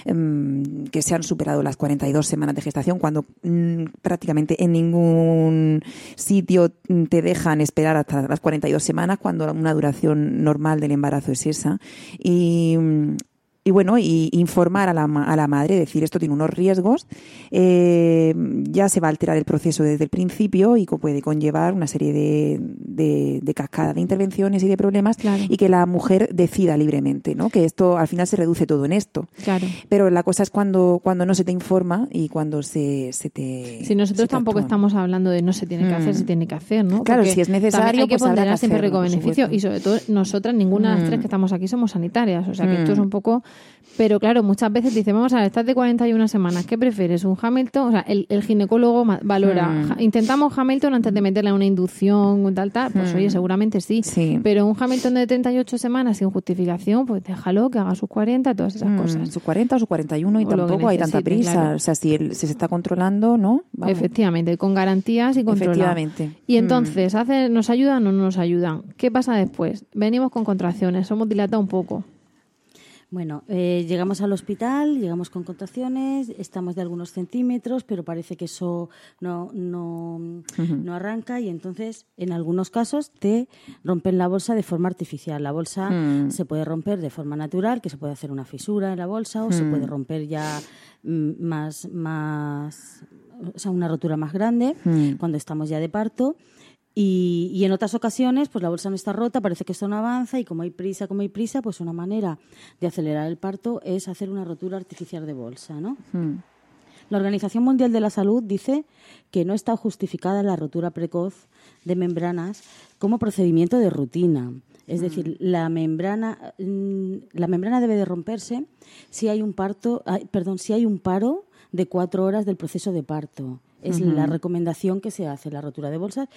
em, que se han superado las 42 semanas de gestación cuando mm, prácticamente en ningún sitio te dejan esperar hasta las 42 semanas cuando una duración normal del embarazo es esa. Y mm, y bueno, y informar a la, a la madre, decir esto tiene unos riesgos, eh, ya se va a alterar el proceso desde el principio y puede conllevar una serie de, de, de cascada de intervenciones y de problemas Claro. y que la mujer decida libremente, ¿no? Que esto al final se reduce todo en esto. Claro. Pero la cosa es cuando, cuando no se te informa y cuando se, se te. Si nosotros te tampoco actúa. estamos hablando de no se tiene que hacer, Mm. se tiene que hacer, ¿no? Claro, Porque si es necesario, hay que pues ponderar siempre riesgo-beneficio y sobre todo nosotras, ninguna de las Mm. tres que estamos aquí somos sanitarias, o sea que esto Mm. es un poco Pero claro, muchas veces dice, vamos a ver, estás de 41 semanas, ¿qué prefieres? ¿Un Hamilton? O sea, el, el ginecólogo valora, Hmm. intentamos Hamilton antes de meterle una inducción o tal, tal, pues oye, seguramente sí. Hmm. Sí. Pero un Hamilton de 38 semanas sin justificación, pues déjalo que haga sus 40, todas esas Mm, cosas. Sus 40 o sus 41 y O tampoco hay tanta prisa. claro. O sea, si, él, si se está controlando, ¿no? Vamos. Efectivamente, con garantías y controlado. Efectivamente. Y entonces, ¿hace, ¿nos ayudan o no nos ayudan? ¿Qué pasa después? Venimos con contracciones, hemos dilatado un poco. Bueno, eh, llegamos al hospital, llegamos con contracciones, estamos de algunos centímetros, pero parece que eso no, no, no arranca y entonces en algunos casos te rompen la bolsa de forma artificial. La bolsa Mm. se puede romper de forma natural, que se puede hacer una fisura en la bolsa o se puede romper ya mm, más, más, o sea, una rotura más grande Mm. cuando estamos ya de parto. Y, y en otras ocasiones, pues la bolsa no está rota, parece que esto no avanza y como hay prisa, como hay prisa, pues una manera de acelerar el parto es hacer una rotura artificial de bolsa, ¿no? Mm. La Organización Mundial de la Salud dice que no está justificada la rotura precoz de membranas como procedimiento de rutina. Es decir, la membrana, mm, la membrana debe de romperse si hay un parto, perdón, si hay un paro de cuatro horas del proceso de parto. Es la recomendación que se hace. La rotura de bolsas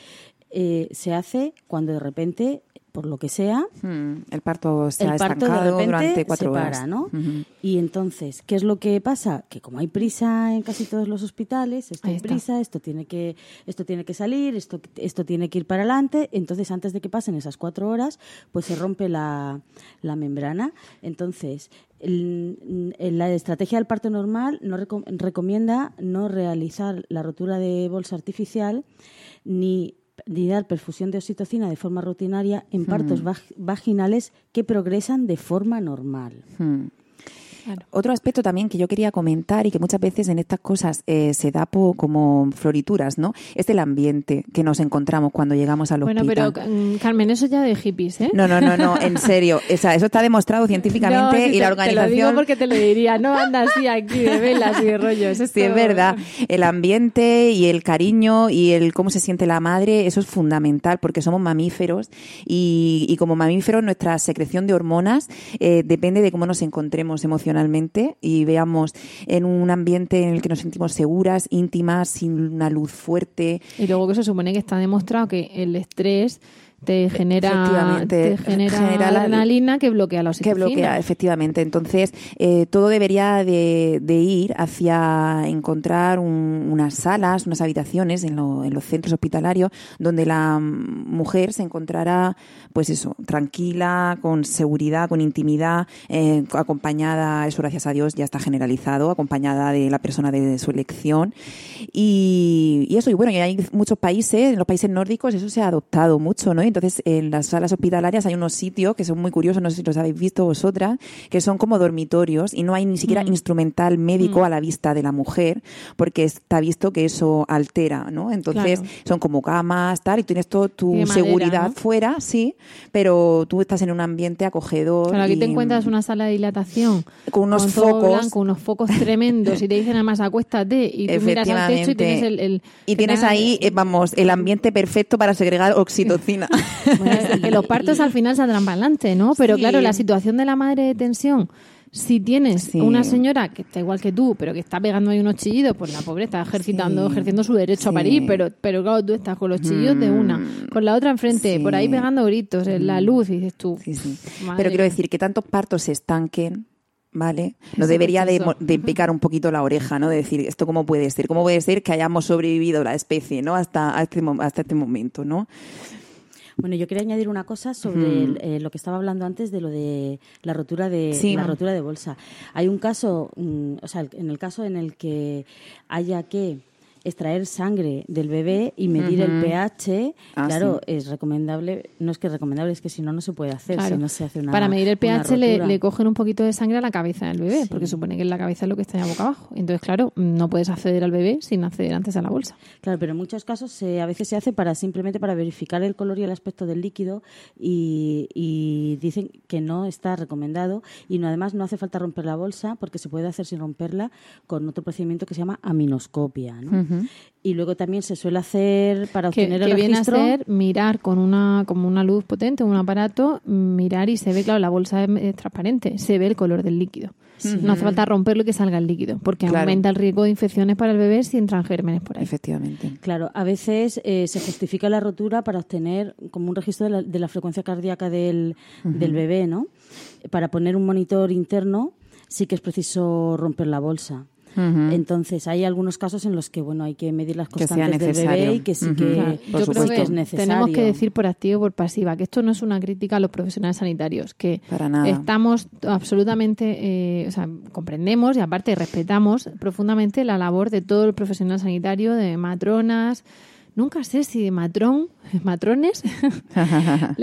eh, se hace cuando de repente, por lo que sea, Mm, El parto se ha el parto estancado durante cuatro se horas. para, ¿no? Ujú. Y entonces, ¿qué es lo que pasa? Que como hay prisa en casi todos los hospitales, esto hay prisa, esto tiene que, esto tiene que salir, esto, esto tiene que ir para adelante. Entonces, antes de que pasen esas cuatro horas, pues se rompe la, la membrana. Entonces, el- la estrategia del parto normal no reco- recomienda no realizar la rotura de bolsa artificial ni ni dar perfusión de oxitocina de forma rutinaria en partos vag- vaginales que progresan de forma normal. Mm. Otro aspecto también que yo quería comentar y que muchas veces en estas cosas eh, se da po- como florituras, ¿no? Es el ambiente que nos encontramos cuando llegamos al Bueno, hospital. pero mm, Carmen, eso ya de hippies, ¿eh? No, no, no, no, en serio. O sea, eso está demostrado científicamente No, y la organización... Te lo digo porque te lo diría, no anda así aquí de velas y de rollos. Sí, es verdad. El ambiente y el cariño y el cómo se siente la madre, eso es fundamental porque somos mamíferos y, y como mamíferos nuestra secreción de hormonas eh, depende de cómo nos encontremos emocionalmente y veamos en un ambiente en el que nos sentimos seguras, íntimas, sin una luz fuerte. Y luego que se supone que está demostrado que el estrés te genera, te genera, genera la- adrenalina que bloquea la que oxitocina. bloquea, efectivamente. Entonces, eh, todo debería de, de ir hacia encontrar un- unas salas, unas habitaciones en, lo- en los centros hospitalarios donde la mujer se encontrará, pues eso, tranquila, con seguridad, con intimidad, eh, acompañada, eso gracias a Dios ya está generalizado, acompañada de la persona de su elección. Y, y eso, y bueno, y hay muchos países, en los países nórdicos eso se ha adoptado mucho, ¿no? Entonces, en las salas hospitalarias hay unos sitios que son muy curiosos, no sé si los habéis visto vosotras, que son como dormitorios y no hay ni siquiera instrumental médico a la vista de la mujer, porque está visto que eso altera, ¿no? Entonces, Claro. son como camas, tal, y tienes toda tu madera, seguridad ¿no? fuera, sí, pero tú estás en un ambiente acogedor. Claro, aquí te encuentras una sala de dilatación Con unos focos. blanco, unos focos tremendos y te dicen además acuéstate y tú miras al techo y tienes el... el- y tienes ahí, eh, vamos, el ambiente perfecto para segregar oxitocina. Bueno, es que los partos al final saldrán para adelante, ¿no? Pero Sí. claro, la situación de la madre de tensión, si tienes Sí. una señora que está igual que tú, pero que está pegando ahí unos chillidos, pues la pobre está ejercitando, Sí. ejerciendo su derecho a parir, pero, pero claro, tú estás con los chillos de una, con la otra enfrente. Mm. por ahí pegando gritos, en la luz, y dices tú. Pero quiero decir que tantos partos se estanquen, ¿vale? Nos debería de, de picar un poquito la oreja, ¿no? De decir, ¿esto cómo puede ser? ¿Cómo puede ser que hayamos sobrevivido la especie, ¿no? Hasta, a este, hasta este momento, ¿no? Bueno, yo quería añadir una cosa sobre el- eh, lo que estaba hablando antes de lo de la rotura de Sí. la rotura de bolsa. Hay un caso, mm, o sea, en el caso en el que haya que extraer sangre del bebé y medir el pH, Ah, claro, es recomendable, no es que es recomendable, es que si no, no se puede hacer, Claro. si no se hace una Para medir el pH le, cogen un poquito de sangre a la cabeza del bebé, Sí. porque supone que en la cabeza es lo que está ya boca abajo. Entonces, claro, no puedes acceder al bebé sin acceder antes a la bolsa. Claro, pero en muchos casos se- a veces se hace para simplemente para verificar el color y el aspecto del líquido y, y dicen que no está recomendado y no, además no hace falta romper la bolsa porque se puede hacer sin romperla con otro procedimiento que se llama aminoscopia. ¿no? Y luego también se suele hacer para que, obtener el que viene a registro. ser mirar con una como una luz potente, un aparato, mirar y se ve, claro, la bolsa es, es transparente, se ve el color del líquido. No hace falta romperlo y que salga el líquido, porque Claro. aumenta el riesgo de infecciones para el bebé si entran gérmenes por ahí. Efectivamente. Claro, a veces eh, se justifica la rotura para obtener como un registro de la, de la frecuencia cardíaca del, del bebé, ¿no? Para poner un monitor interno sí que es preciso romper la bolsa. Entonces, hay algunos casos en los que, bueno, hay que medir las constantes del bebé y que sí que, Claro, yo creo supuesto. que es necesario. tenemos que decir por activa y por pasiva que esto no es una crítica a los profesionales sanitarios, que Para nada. estamos absolutamente, eh, o sea, comprendemos y aparte respetamos profundamente la labor de todo el profesional sanitario, de matronas, nunca sé si matrón, matrones,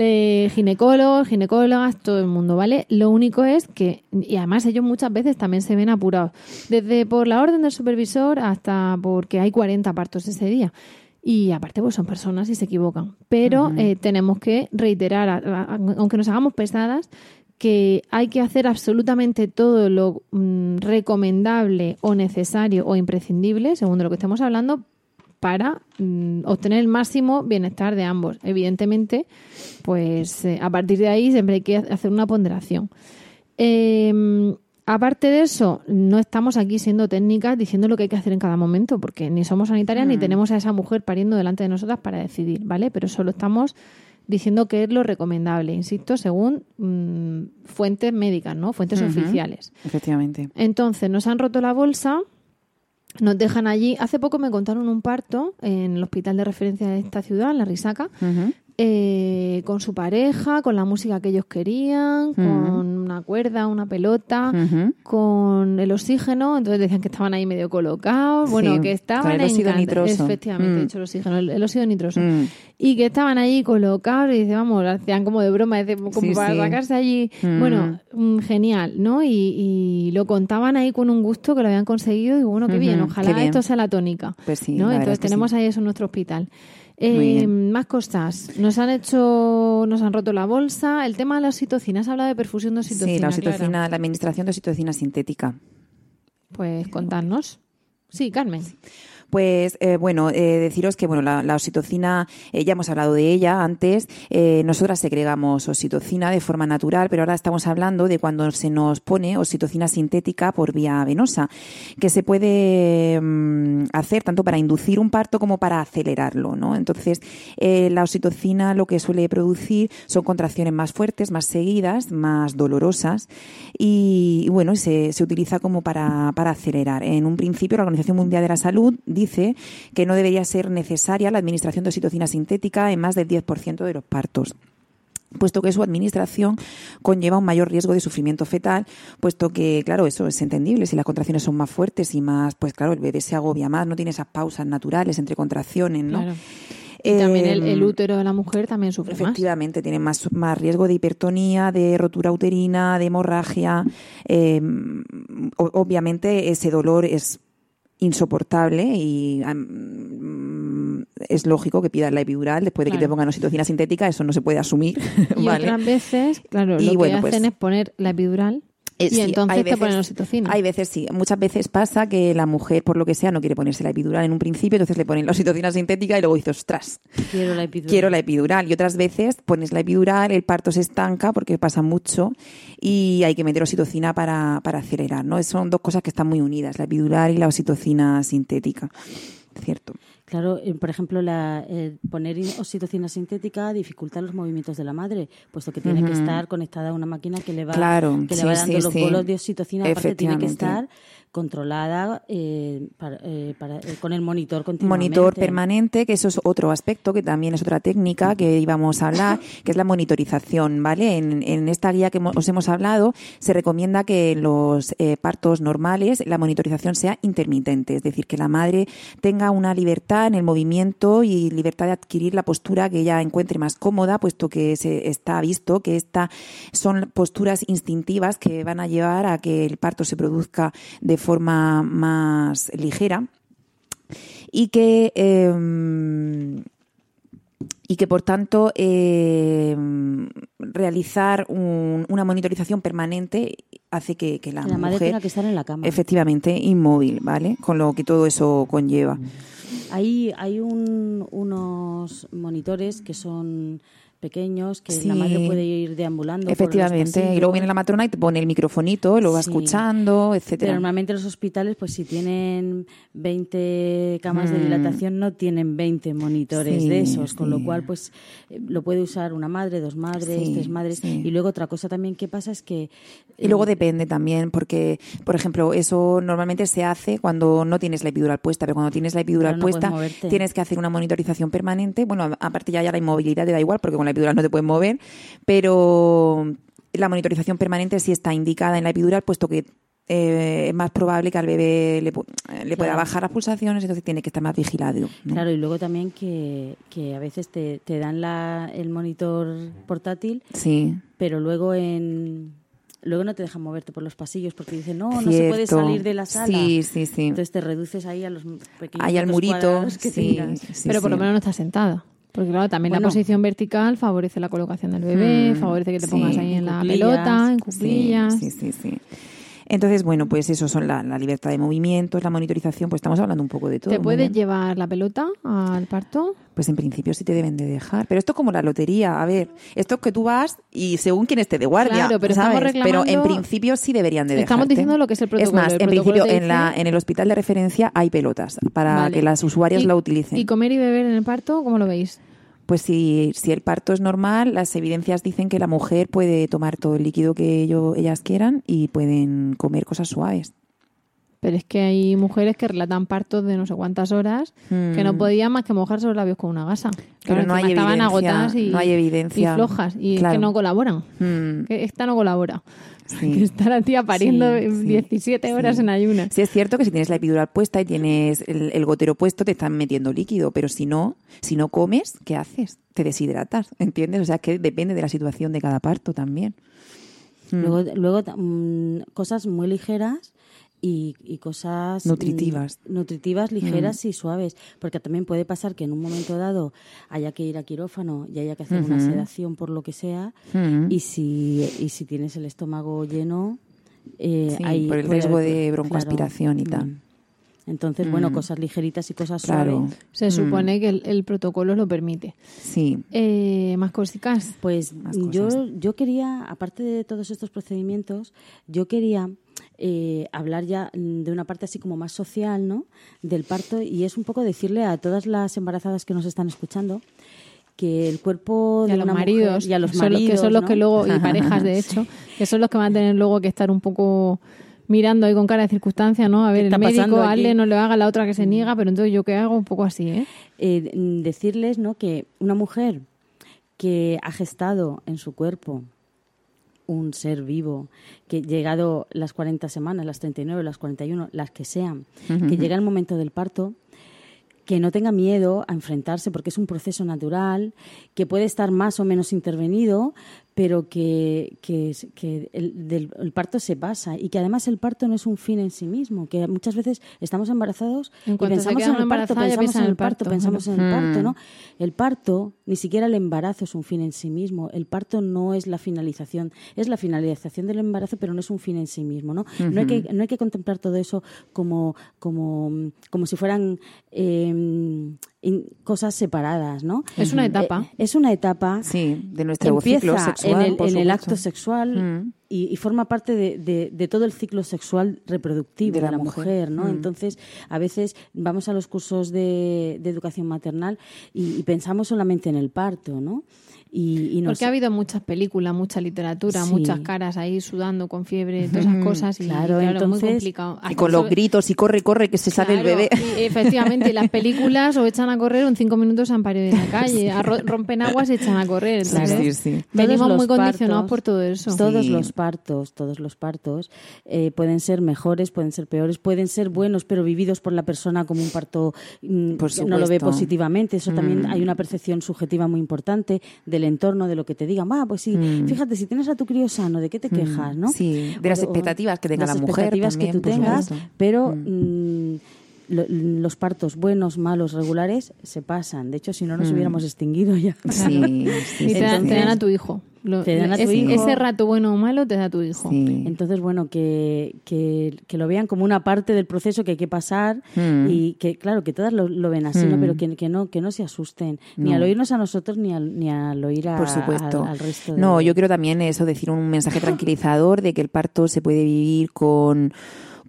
ginecólogos, ginecólogas, todo el mundo, ¿vale? Lo único es que, y además ellos muchas veces también se ven apurados, desde por la orden del supervisor hasta porque hay 40 partos ese día. Y aparte, pues son personas y se equivocan. Pero eh, tenemos que reiterar, a- a- aunque nos hagamos pesadas, que hay que hacer absolutamente todo lo mm, recomendable o necesario o imprescindible, según de lo que estemos hablando, para mm, obtener el máximo bienestar de ambos. Evidentemente, pues eh, a partir de ahí siempre hay que hacer una ponderación. Eh, aparte de eso, no estamos aquí siendo técnicas diciendo lo que hay que hacer en cada momento, porque ni somos sanitarias ni tenemos a esa mujer pariendo delante de nosotras para decidir, ¿vale? Pero solo estamos diciendo que es lo recomendable, insisto, según mm, fuentes médicas, ¿no? Fuentes oficiales. Efectivamente. Entonces, nos han roto la bolsa, nos dejan allí. Hace poco me contaron un parto en el hospital de referencia de esta ciudad, en la Risaca. Eh, con su pareja, con la música que ellos querían, con una cuerda, una pelota, con el oxígeno. Entonces decían que estaban ahí medio colocados, bueno, Sí, que estaban con el óxido nitroso. Efectivamente, Mm. he dicho el oxígeno, el, el óxido nitroso. Mm. Y que estaban ahí colocados y dice, vamos, hacían como de broma, dice, como Sí, para sí. sacarse allí. Mm. Bueno, mm, genial, ¿no? Y, y lo contaban ahí con un gusto que lo habían conseguido y bueno, qué bien, ojalá qué bien. esto sea la tónica. Pues ¿no? la Entonces tenemos ahí eso en nuestro hospital. Eh, más cosas. Nos han hecho, nos han roto la bolsa. El tema de la oxitocina. Has hablado de perfusión de oxitocina. Sí, la Clara. oxitocina, la administración de oxitocina sintética. Pues contarnos. Sí, Carmen. Pues eh, bueno, eh, deciros que bueno, la, oxitocina, eh, ya hemos hablado de ella antes, eh, nosotras segregamos oxitocina de forma natural, pero ahora estamos hablando de cuando se nos pone oxitocina sintética por vía venosa, que se puede mm, hacer tanto para inducir un parto como para acelerarlo, ¿no? Entonces, la oxitocina lo que suele producir son contracciones más fuertes, más seguidas, más dolorosas y, y, bueno, se, se utiliza como para, para acelerar. En un principio, la Organización Mundial de la Salud dice que no debería ser necesaria la administración de oxitocina sintética en más del 10% de los partos puesto que su administración conlleva un mayor riesgo de sufrimiento fetal, puesto que, claro, eso es entendible, si las contracciones son más fuertes y más, pues claro, el bebé se agobia más, no tiene esas pausas naturales entre contracciones, ¿no? Claro. Y también el, el útero de la mujer también sufre más. Efectivamente, tiene más, más riesgo de hipertonía, de rotura uterina, de hemorragia. Eh, o- obviamente ese dolor es insoportable y am, es lógico que pidas la epidural después de que te pongan oxitocina sintética, eso no se puede asumir. Y ¿vale? otras veces, claro, Y lo bueno, que pues- hacen es poner la epidural y sí, entonces hay te ponen oxitocina. Hay veces sí, muchas veces pasa que la mujer, por lo que sea, no quiere ponerse la epidural en un principio, entonces le ponen la oxitocina sintética y luego dice, ostras, Quiero la epidural. quiero la epidural. Y otras veces pones la epidural, el parto se estanca porque pasa mucho y hay que meter oxitocina para, para acelerar, ¿no? Son dos cosas que están muy unidas, la epidural y la oxitocina sintética. Cierto. Claro, eh, por ejemplo, la, eh, poner in- oxitocina sintética dificulta los movimientos de la madre, puesto que tiene que estar conectada a una máquina que le va, Claro, que le sí, va dando sí, los sí. bolos de oxitocina. Aparte, tiene que estar controlada eh, para- eh, para- eh, con el monitor continuamente. Monitor permanente, que eso es otro aspecto, que también es otra técnica que íbamos a hablar, que es la monitorización, ¿vale? En, en esta guía que os hemos hablado, se recomienda que en los eh, partos normales la monitorización sea intermitente, es decir, que la madre tenga una libertad en el movimiento y libertad de adquirir la postura que ella encuentre más cómoda, puesto que se está visto que estas son posturas instintivas que van a llevar a que el parto se produzca de forma más ligera y que eh, y que por tanto eh, realizar un- una monitorización permanente hace que, que la, madre mujer tenga que estar en la cama. efectivamente inmóvil, ¿vale? Con lo que todo eso conlleva. Hay, hay un- unos monitores que son pequeños, que Sí. la madre puede ir deambulando. Efectivamente, y luego viene la matrona y te pone el microfonito, lo va Sí. escuchando, Pero etcétera. normalmente los hospitales, pues si tienen 20 camas de Mm. dilatación, no tienen 20 monitores Sí, de esos, con lo cual, pues eh, lo puede usar una madre, dos madres, tres madres. Y luego otra cosa también que pasa es que... Y luego eh, depende también, porque, por ejemplo, eso normalmente se hace cuando no tienes la epidural puesta, pero cuando tienes la epidural no puesta, tienes que hacer una monitorización permanente. Bueno, aparte ya, ya la inmovilidad te da igual, porque con la epidural no te puedes mover, pero la monitorización permanente sí está indicada en la epidural, puesto que eh, es más probable que al bebé le, pu- le pueda Claro. bajar las pulsaciones, entonces tiene que estar más vigilado. ¿no? Claro, y luego también que, que a veces te, te dan la, el monitor portátil, Sí. pero luego en... Luego no te dejan moverte por los pasillos porque dicen, no, no se puede salir de la sala. Sí, sí, sí. Entonces te reduces ahí a los pequeños Ahí al murito, que sí, Pero por lo menos no estás sentada. Porque claro, también la posición vertical favorece la colocación del bebé, Mm, favorece que te sí. pongas ahí en En la pelota, en cuclillas. Sí, sí, sí. Entonces, bueno, pues eso son la, la libertad de movimientos, la monitorización, pues estamos hablando un poco de todo. ¿Te puedes llevar la pelota al parto? Pues en principio sí te deben de dejar. Pero esto es como la lotería. A ver, esto es que tú vas y según quién esté de guardia, Claro, pero estamos ¿sabes? Pero en reclamando- principio sí deberían de Estamos dejarte. diciendo lo que es el protocolo. Es más, El en principio en, la, en el hospital de referencia hay pelotas para Vale. que las usuarias ¿Y- la utilicen. ¿Y comer y beber en el parto? ¿Cómo lo veis? Pues si, si el parto es normal, las evidencias dicen que la mujer puede tomar todo el líquido que ello- ellas quieran y pueden comer cosas suaves. Pero es que hay mujeres que relatan partos de no sé cuántas horas que no Mm. podían más que mojarse los labios con una gasa. Pero no hay estaban evidencia, agotadas y, no hay evidencia. y flojas. Y es que no colaboran. Mm, Que esta no colabora. sí. Que está la tía pariendo Sí, sí, 17 horas sí. en ayunas. Sí, es cierto que si tienes la epidural puesta y tienes el, el gotero puesto, te están metiendo líquido, pero si no, si no comes, ¿qué haces? Te deshidratas, ¿entiendes? O sea, que depende de la situación de cada parto también. Mm. Luego, luego cosas muy ligeras y, y cosas mm, Nutritivas. nutritivas, ligeras y suaves. Porque también puede pasar que en un momento dado haya que ir a quirófano y haya que hacer una sedación por lo que sea. Mm. Y si, y si tienes el estómago lleno, eh, Sí, hay- por el riesgo de broncoaspiración y tal. Mm. Entonces, bueno, Mm. cosas ligeritas y cosas Claro, suaves. Se Mm. supone que el, el protocolo lo permite. sí. Eh, ¿Más cositas? Pues Más yo, yo quería, aparte de todos estos procedimientos, yo quería eh, hablar ya mm, de una parte así como más social, ¿no? Del parto y es un poco decirle a todas las embarazadas que nos están escuchando que el cuerpo Y de a los una maridos, mujer y a los que son los- maridos, que son los ¿no? que luego, y parejas de hecho, que son los que van a tener luego que estar un poco mirando ahí con cara de circunstancia, ¿no? A ver, el médico, hazle, no le haga, la otra que se niega, pero entonces yo qué hago un poco así, ¿eh? Eh, mm, decirles, ¿no? Que una mujer que ha gestado en su cuerpo un ser vivo, que llegado las 40 semanas, las 39, las 41, las que sean, que llega el momento del parto, que no tenga miedo a enfrentarse porque es un proceso natural, que puede estar más o menos intervenido, pero que, que, el, del- el parto se pasa y que además el parto no es un fin en sí mismo, que muchas veces estamos embarazados En y pensamos en el parto, pensamos en el parto, parto. pensamos en el parto. ¿no? El parto, ni siquiera el embarazo es un fin en sí mismo. El parto no es la finalización, es la finalización del embarazo, pero no es un fin en sí mismo, ¿no? No hay que no hay que contemplar todo eso como como como si fueran eh, cosas separadas, ¿no? Es una etapa. Eh, es una etapa. Sí, de nuestro Empieza ciclo sexual. En el, por en el acto sexual Mm. y, y forma parte de, de- de todo el ciclo sexual reproductivo De de la la, mujer. mujer, ¿no? Mm. Entonces, a veces vamos a los cursos de, de educación maternal y, y pensamos solamente en el parto, ¿no? Y, y nos- Porque ha habido muchas películas, mucha literatura, Sí. muchas caras ahí sudando con fiebre, todas esas cosas. Y Claro, claro, es muy entonces- complicado. Y Hasta con los gritos y corre, corre, que se sale el bebé. y efectivamente, las películas o echan a correr o en cinco minutos se han parido en la calle. A ro- rompen aguas y echan a correr. Sí, Entonces, sí, sí. Venimos Todos muy los condicionados partos- por todo eso. Todos Sí. los partos, todos los partos eh, pueden ser mejores, pueden ser peores, pueden ser buenos, pero vividos por la persona como un parto mm, Por no lo ve positivamente. Eso también Mm. hay una percepción subjetiva muy importante del entorno, de lo que te digan. Ah, pues sí, Mm. fíjate, si tienes a tu crío sano, ¿de qué te quejas, no? Sí, de las O- expectativas que tenga las la mujer expectativas también, que tú tengas, pero mm, lo- los partos buenos, malos, regulares se pasan. De hecho, si no nos Mm. hubiéramos extinguido ya. Sí, sí, Y te, dan- sí. te dan a tu hijo. Te dan a tu hijo. Ese rato bueno o malo te da tu hijo. Entonces, bueno, que, que, lo vean como una parte del proceso que hay que pasar mm. y que, claro, que todas lo, ven así, ¿no? pero mm. que, que, no, que no se asusten, ni al oírnos a nosotros ni al, ni al oír a, Por supuesto. al, resto. De... No, yo quiero también eso, decir un mensaje tranquilizador de que el parto se puede vivir con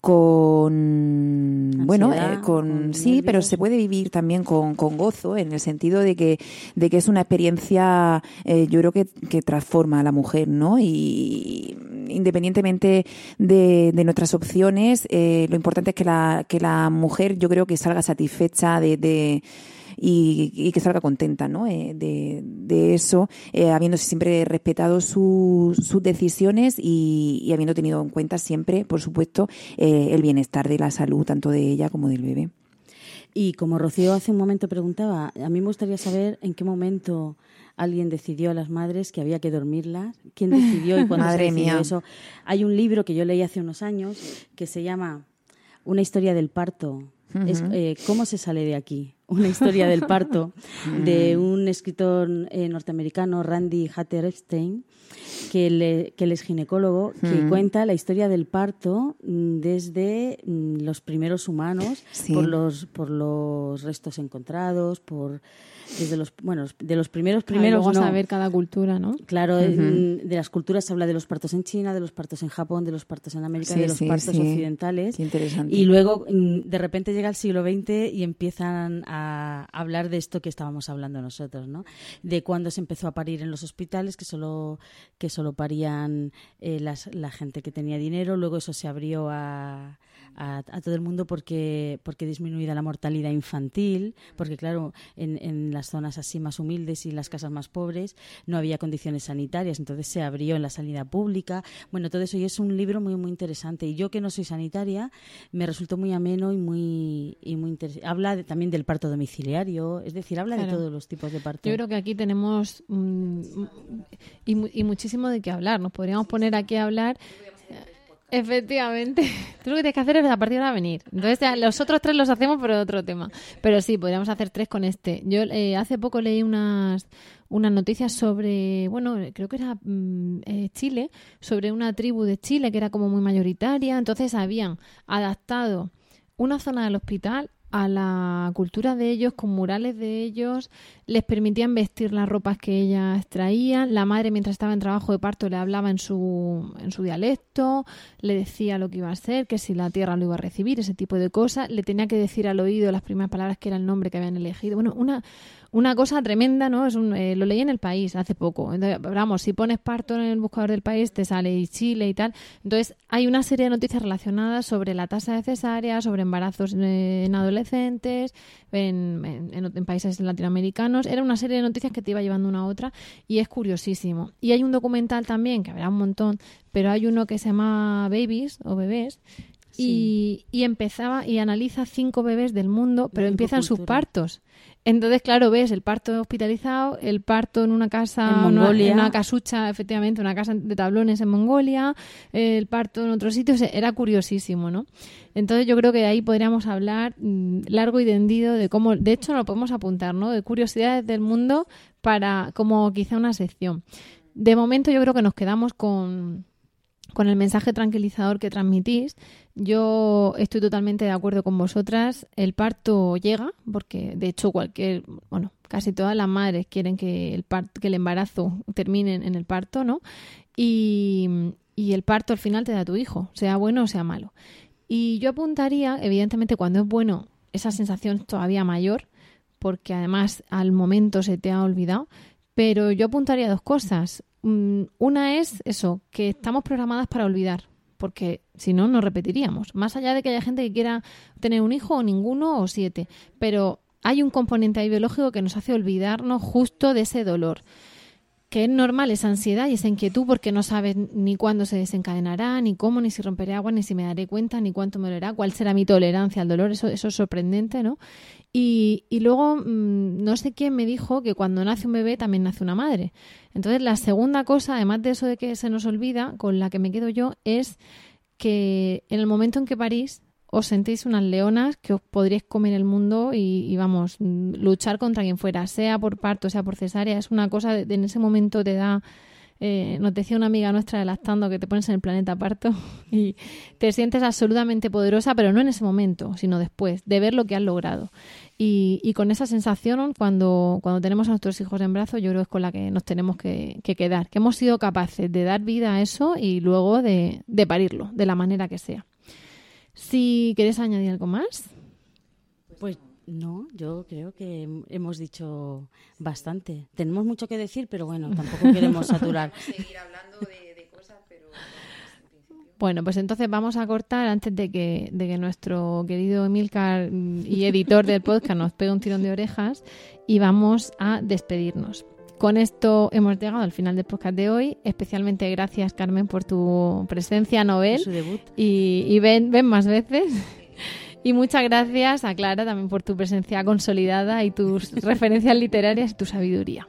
con bueno eh, con, sí pero se puede vivir también con, con, gozo en el sentido de que de que es una experiencia eh, yo creo que, que, transforma a la mujer no y independientemente de, de nuestras opciones eh, lo importante es que la que la mujer yo creo que salga satisfecha de, de y, que salga contenta ¿no? Eh, de, eso, eh, habiéndose siempre respetado sus decisiones y, habiendo tenido en cuenta siempre, por supuesto, eh, el bienestar de la salud tanto de ella como del bebé. Y como Rocío hace un momento preguntaba, a mí me gustaría saber en qué momento alguien decidió a las madres que había que dormirlas. ¿Quién decidió y cuándo Madre se mía. eso? Hay un libro que yo leí hace unos años que se llama Una historia del parto. Es ¿Cómo se sale de aquí? Una historia del parto de mm. un escritor eh, norteamericano, Randy Hatter Epstein, que, que él es ginecólogo, que mm. cuenta la historia del parto mm, desde los primeros humanos, por, los, por los restos encontrados, por desde los bueno de los primeros primeros vamos a ver cada cultura no claro de las culturas se habla de los partos en China de los partos en Japón de los partos en América de los partos occidentales. Interesante. y luego de repente llega el siglo XX y empiezan a hablar de esto que estábamos hablando nosotros no de cuando se empezó a parir en los hospitales que solo que solo parían eh, la gente que tenía dinero. Luego eso se abrió a a, todo el mundo porque, porque disminuida la mortalidad infantil, porque claro, en, en, las zonas así más humildes y las casas más pobres no había condiciones sanitarias, entonces se abrió en la sanidad pública. Bueno, todo eso y es un libro muy, muy interesante. Y yo que no soy sanitaria, me resultó muy ameno y muy, y muy interesante. Habla también del parto domiciliario, es decir, habla de todos los tipos de parto. Yo creo que aquí tenemos mm, y, y muchísimo de qué hablar. Nos podríamos poner aquí a hablar Efectivamente. Tú lo que tienes que hacer es a partir de ahora venir. Entonces, los otros tres los hacemos por otro tema. Pero sí, podríamos hacer tres con este. Yo eh, hace poco leí unas, unas noticias sobre, bueno, creo que era mm, eh, Chile, sobre una tribu de Chile que era como muy mayoritaria. Entonces, habían adaptado una zona del hospital a la cultura de ellos, con murales de ellos, les permitían vestir las ropas que ellas traían, la madre mientras estaba en trabajo de parto le hablaba en su, en su dialecto, le decía lo que iba a hacer, que si la tierra lo iba a recibir, ese tipo de cosas, le tenía que decir al oído las primeras palabras que era el nombre que habían elegido, bueno, una, una cosa tremenda, ¿no? Es un, eh, lo leí en el país hace poco. Entonces, vamos, si pones parto en el buscador del país, te sale Chile y tal. Entonces, hay una serie de noticias relacionadas sobre la tasa de cesárea, sobre embarazos eh, en adolescentes, en, en, países latinoamericanos. Era una serie de noticias que te iba llevando una a otra y es curiosísimo. Y hay un documental también, que habrá un montón, pero hay uno que se llama Babies o Bebés, y, y, empezaba y analiza cinco bebés del mundo, pero empiezan sus partos. Entonces, claro, ves el parto hospitalizado, el parto en una casa, en Mongolia. Una, casucha, efectivamente, una casa de tablones en Mongolia, el parto en otros sitios, era curiosísimo, ¿no? Entonces yo creo que ahí podríamos hablar mm, largo y tendido de cómo, de hecho, lo podemos apuntar, ¿no? De curiosidades del mundo para como quizá una sección. De momento yo creo que nos quedamos con con el mensaje tranquilizador que transmitís. Yo estoy totalmente de acuerdo con vosotras. El parto llega, porque de hecho cualquier, bueno, casi todas las madres quieren que el, que el embarazo termine en el parto, ¿no? Y, y el parto al final te da tu hijo, sea bueno o sea malo. Y yo apuntaría, evidentemente, cuando es bueno, esa sensación es todavía mayor, porque además al momento se te ha olvidado. Pero yo apuntaría dos cosas. Mm, una es eso, que estamos programadas para olvidar, porque si no, no repetiríamos. Más allá de que haya gente que quiera tener un hijo o ninguno o siete, pero hay un componente ahí biológico que nos hace olvidarnos justo de ese dolor que es normal esa ansiedad y esa inquietud porque no sabes ni cuándo se desencadenará, ni cómo, ni si romperé agua, ni si me daré cuenta, ni cuánto me dolerá, cuál será mi tolerancia al dolor, eso, eso es sorprendente, ¿no? Y, y luego, mm, no sé quién me dijo que cuando nace un bebé también nace una madre. Entonces, la segunda cosa, además de eso de que se nos olvida, con la que me quedo yo, es que en el momento en que parís, os sentís unas leonas que os podríais comer el mundo y, vamos, luchar contra quien fuera, sea por parto, sea por cesárea, es una cosa, de, en ese momento te da Eh, nos decía una amiga nuestra de lactando que te pones en el planeta parto y te sientes absolutamente poderosa, pero no en ese momento, sino después, de ver lo que has logrado. Y, con esa sensación, cuando, cuando tenemos a nuestros hijos en brazos, yo creo que es con la que nos tenemos que, quedar, que hemos sido capaces de dar vida a eso y luego de, de parirlo, de la manera que sea. Si quieres añadir algo más. Pues no, yo creo que hemos dicho bastante. Tenemos mucho que decir, pero bueno, tampoco queremos saturar. Seguir hablando de, cosas, pero... Bueno, pues entonces vamos a cortar antes de que, de que nuestro querido Emilcar y editor del podcast nos pegue un tirón de orejas y vamos a despedirnos. Con esto hemos llegado al final del podcast de hoy. Especialmente gracias, Carmen, por tu presencia, Nobel. Y, y ven, ven más veces. Y muchas gracias a Clara también por tu presencia consolidada y tus referencias literarias y tu sabiduría.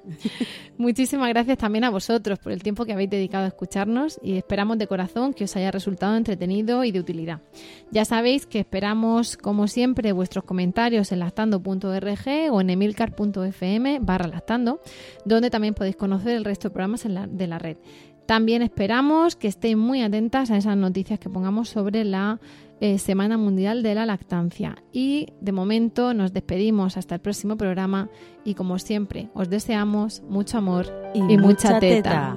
Muchísimas gracias también a vosotros por el tiempo que habéis dedicado a escucharnos y esperamos de corazón que os haya resultado entretenido y de utilidad. Ya sabéis que esperamos, como siempre, vuestros comentarios en lactando.org o en emilcar.fm barra lactando, donde también podéis conocer el resto de programas de la red. También esperamos que estéis muy atentas a esas noticias que pongamos sobre la eh, Semana Mundial de la Lactancia. Y de momento nos despedimos hasta el próximo programa y como siempre os deseamos mucho amor y, mucha, teta.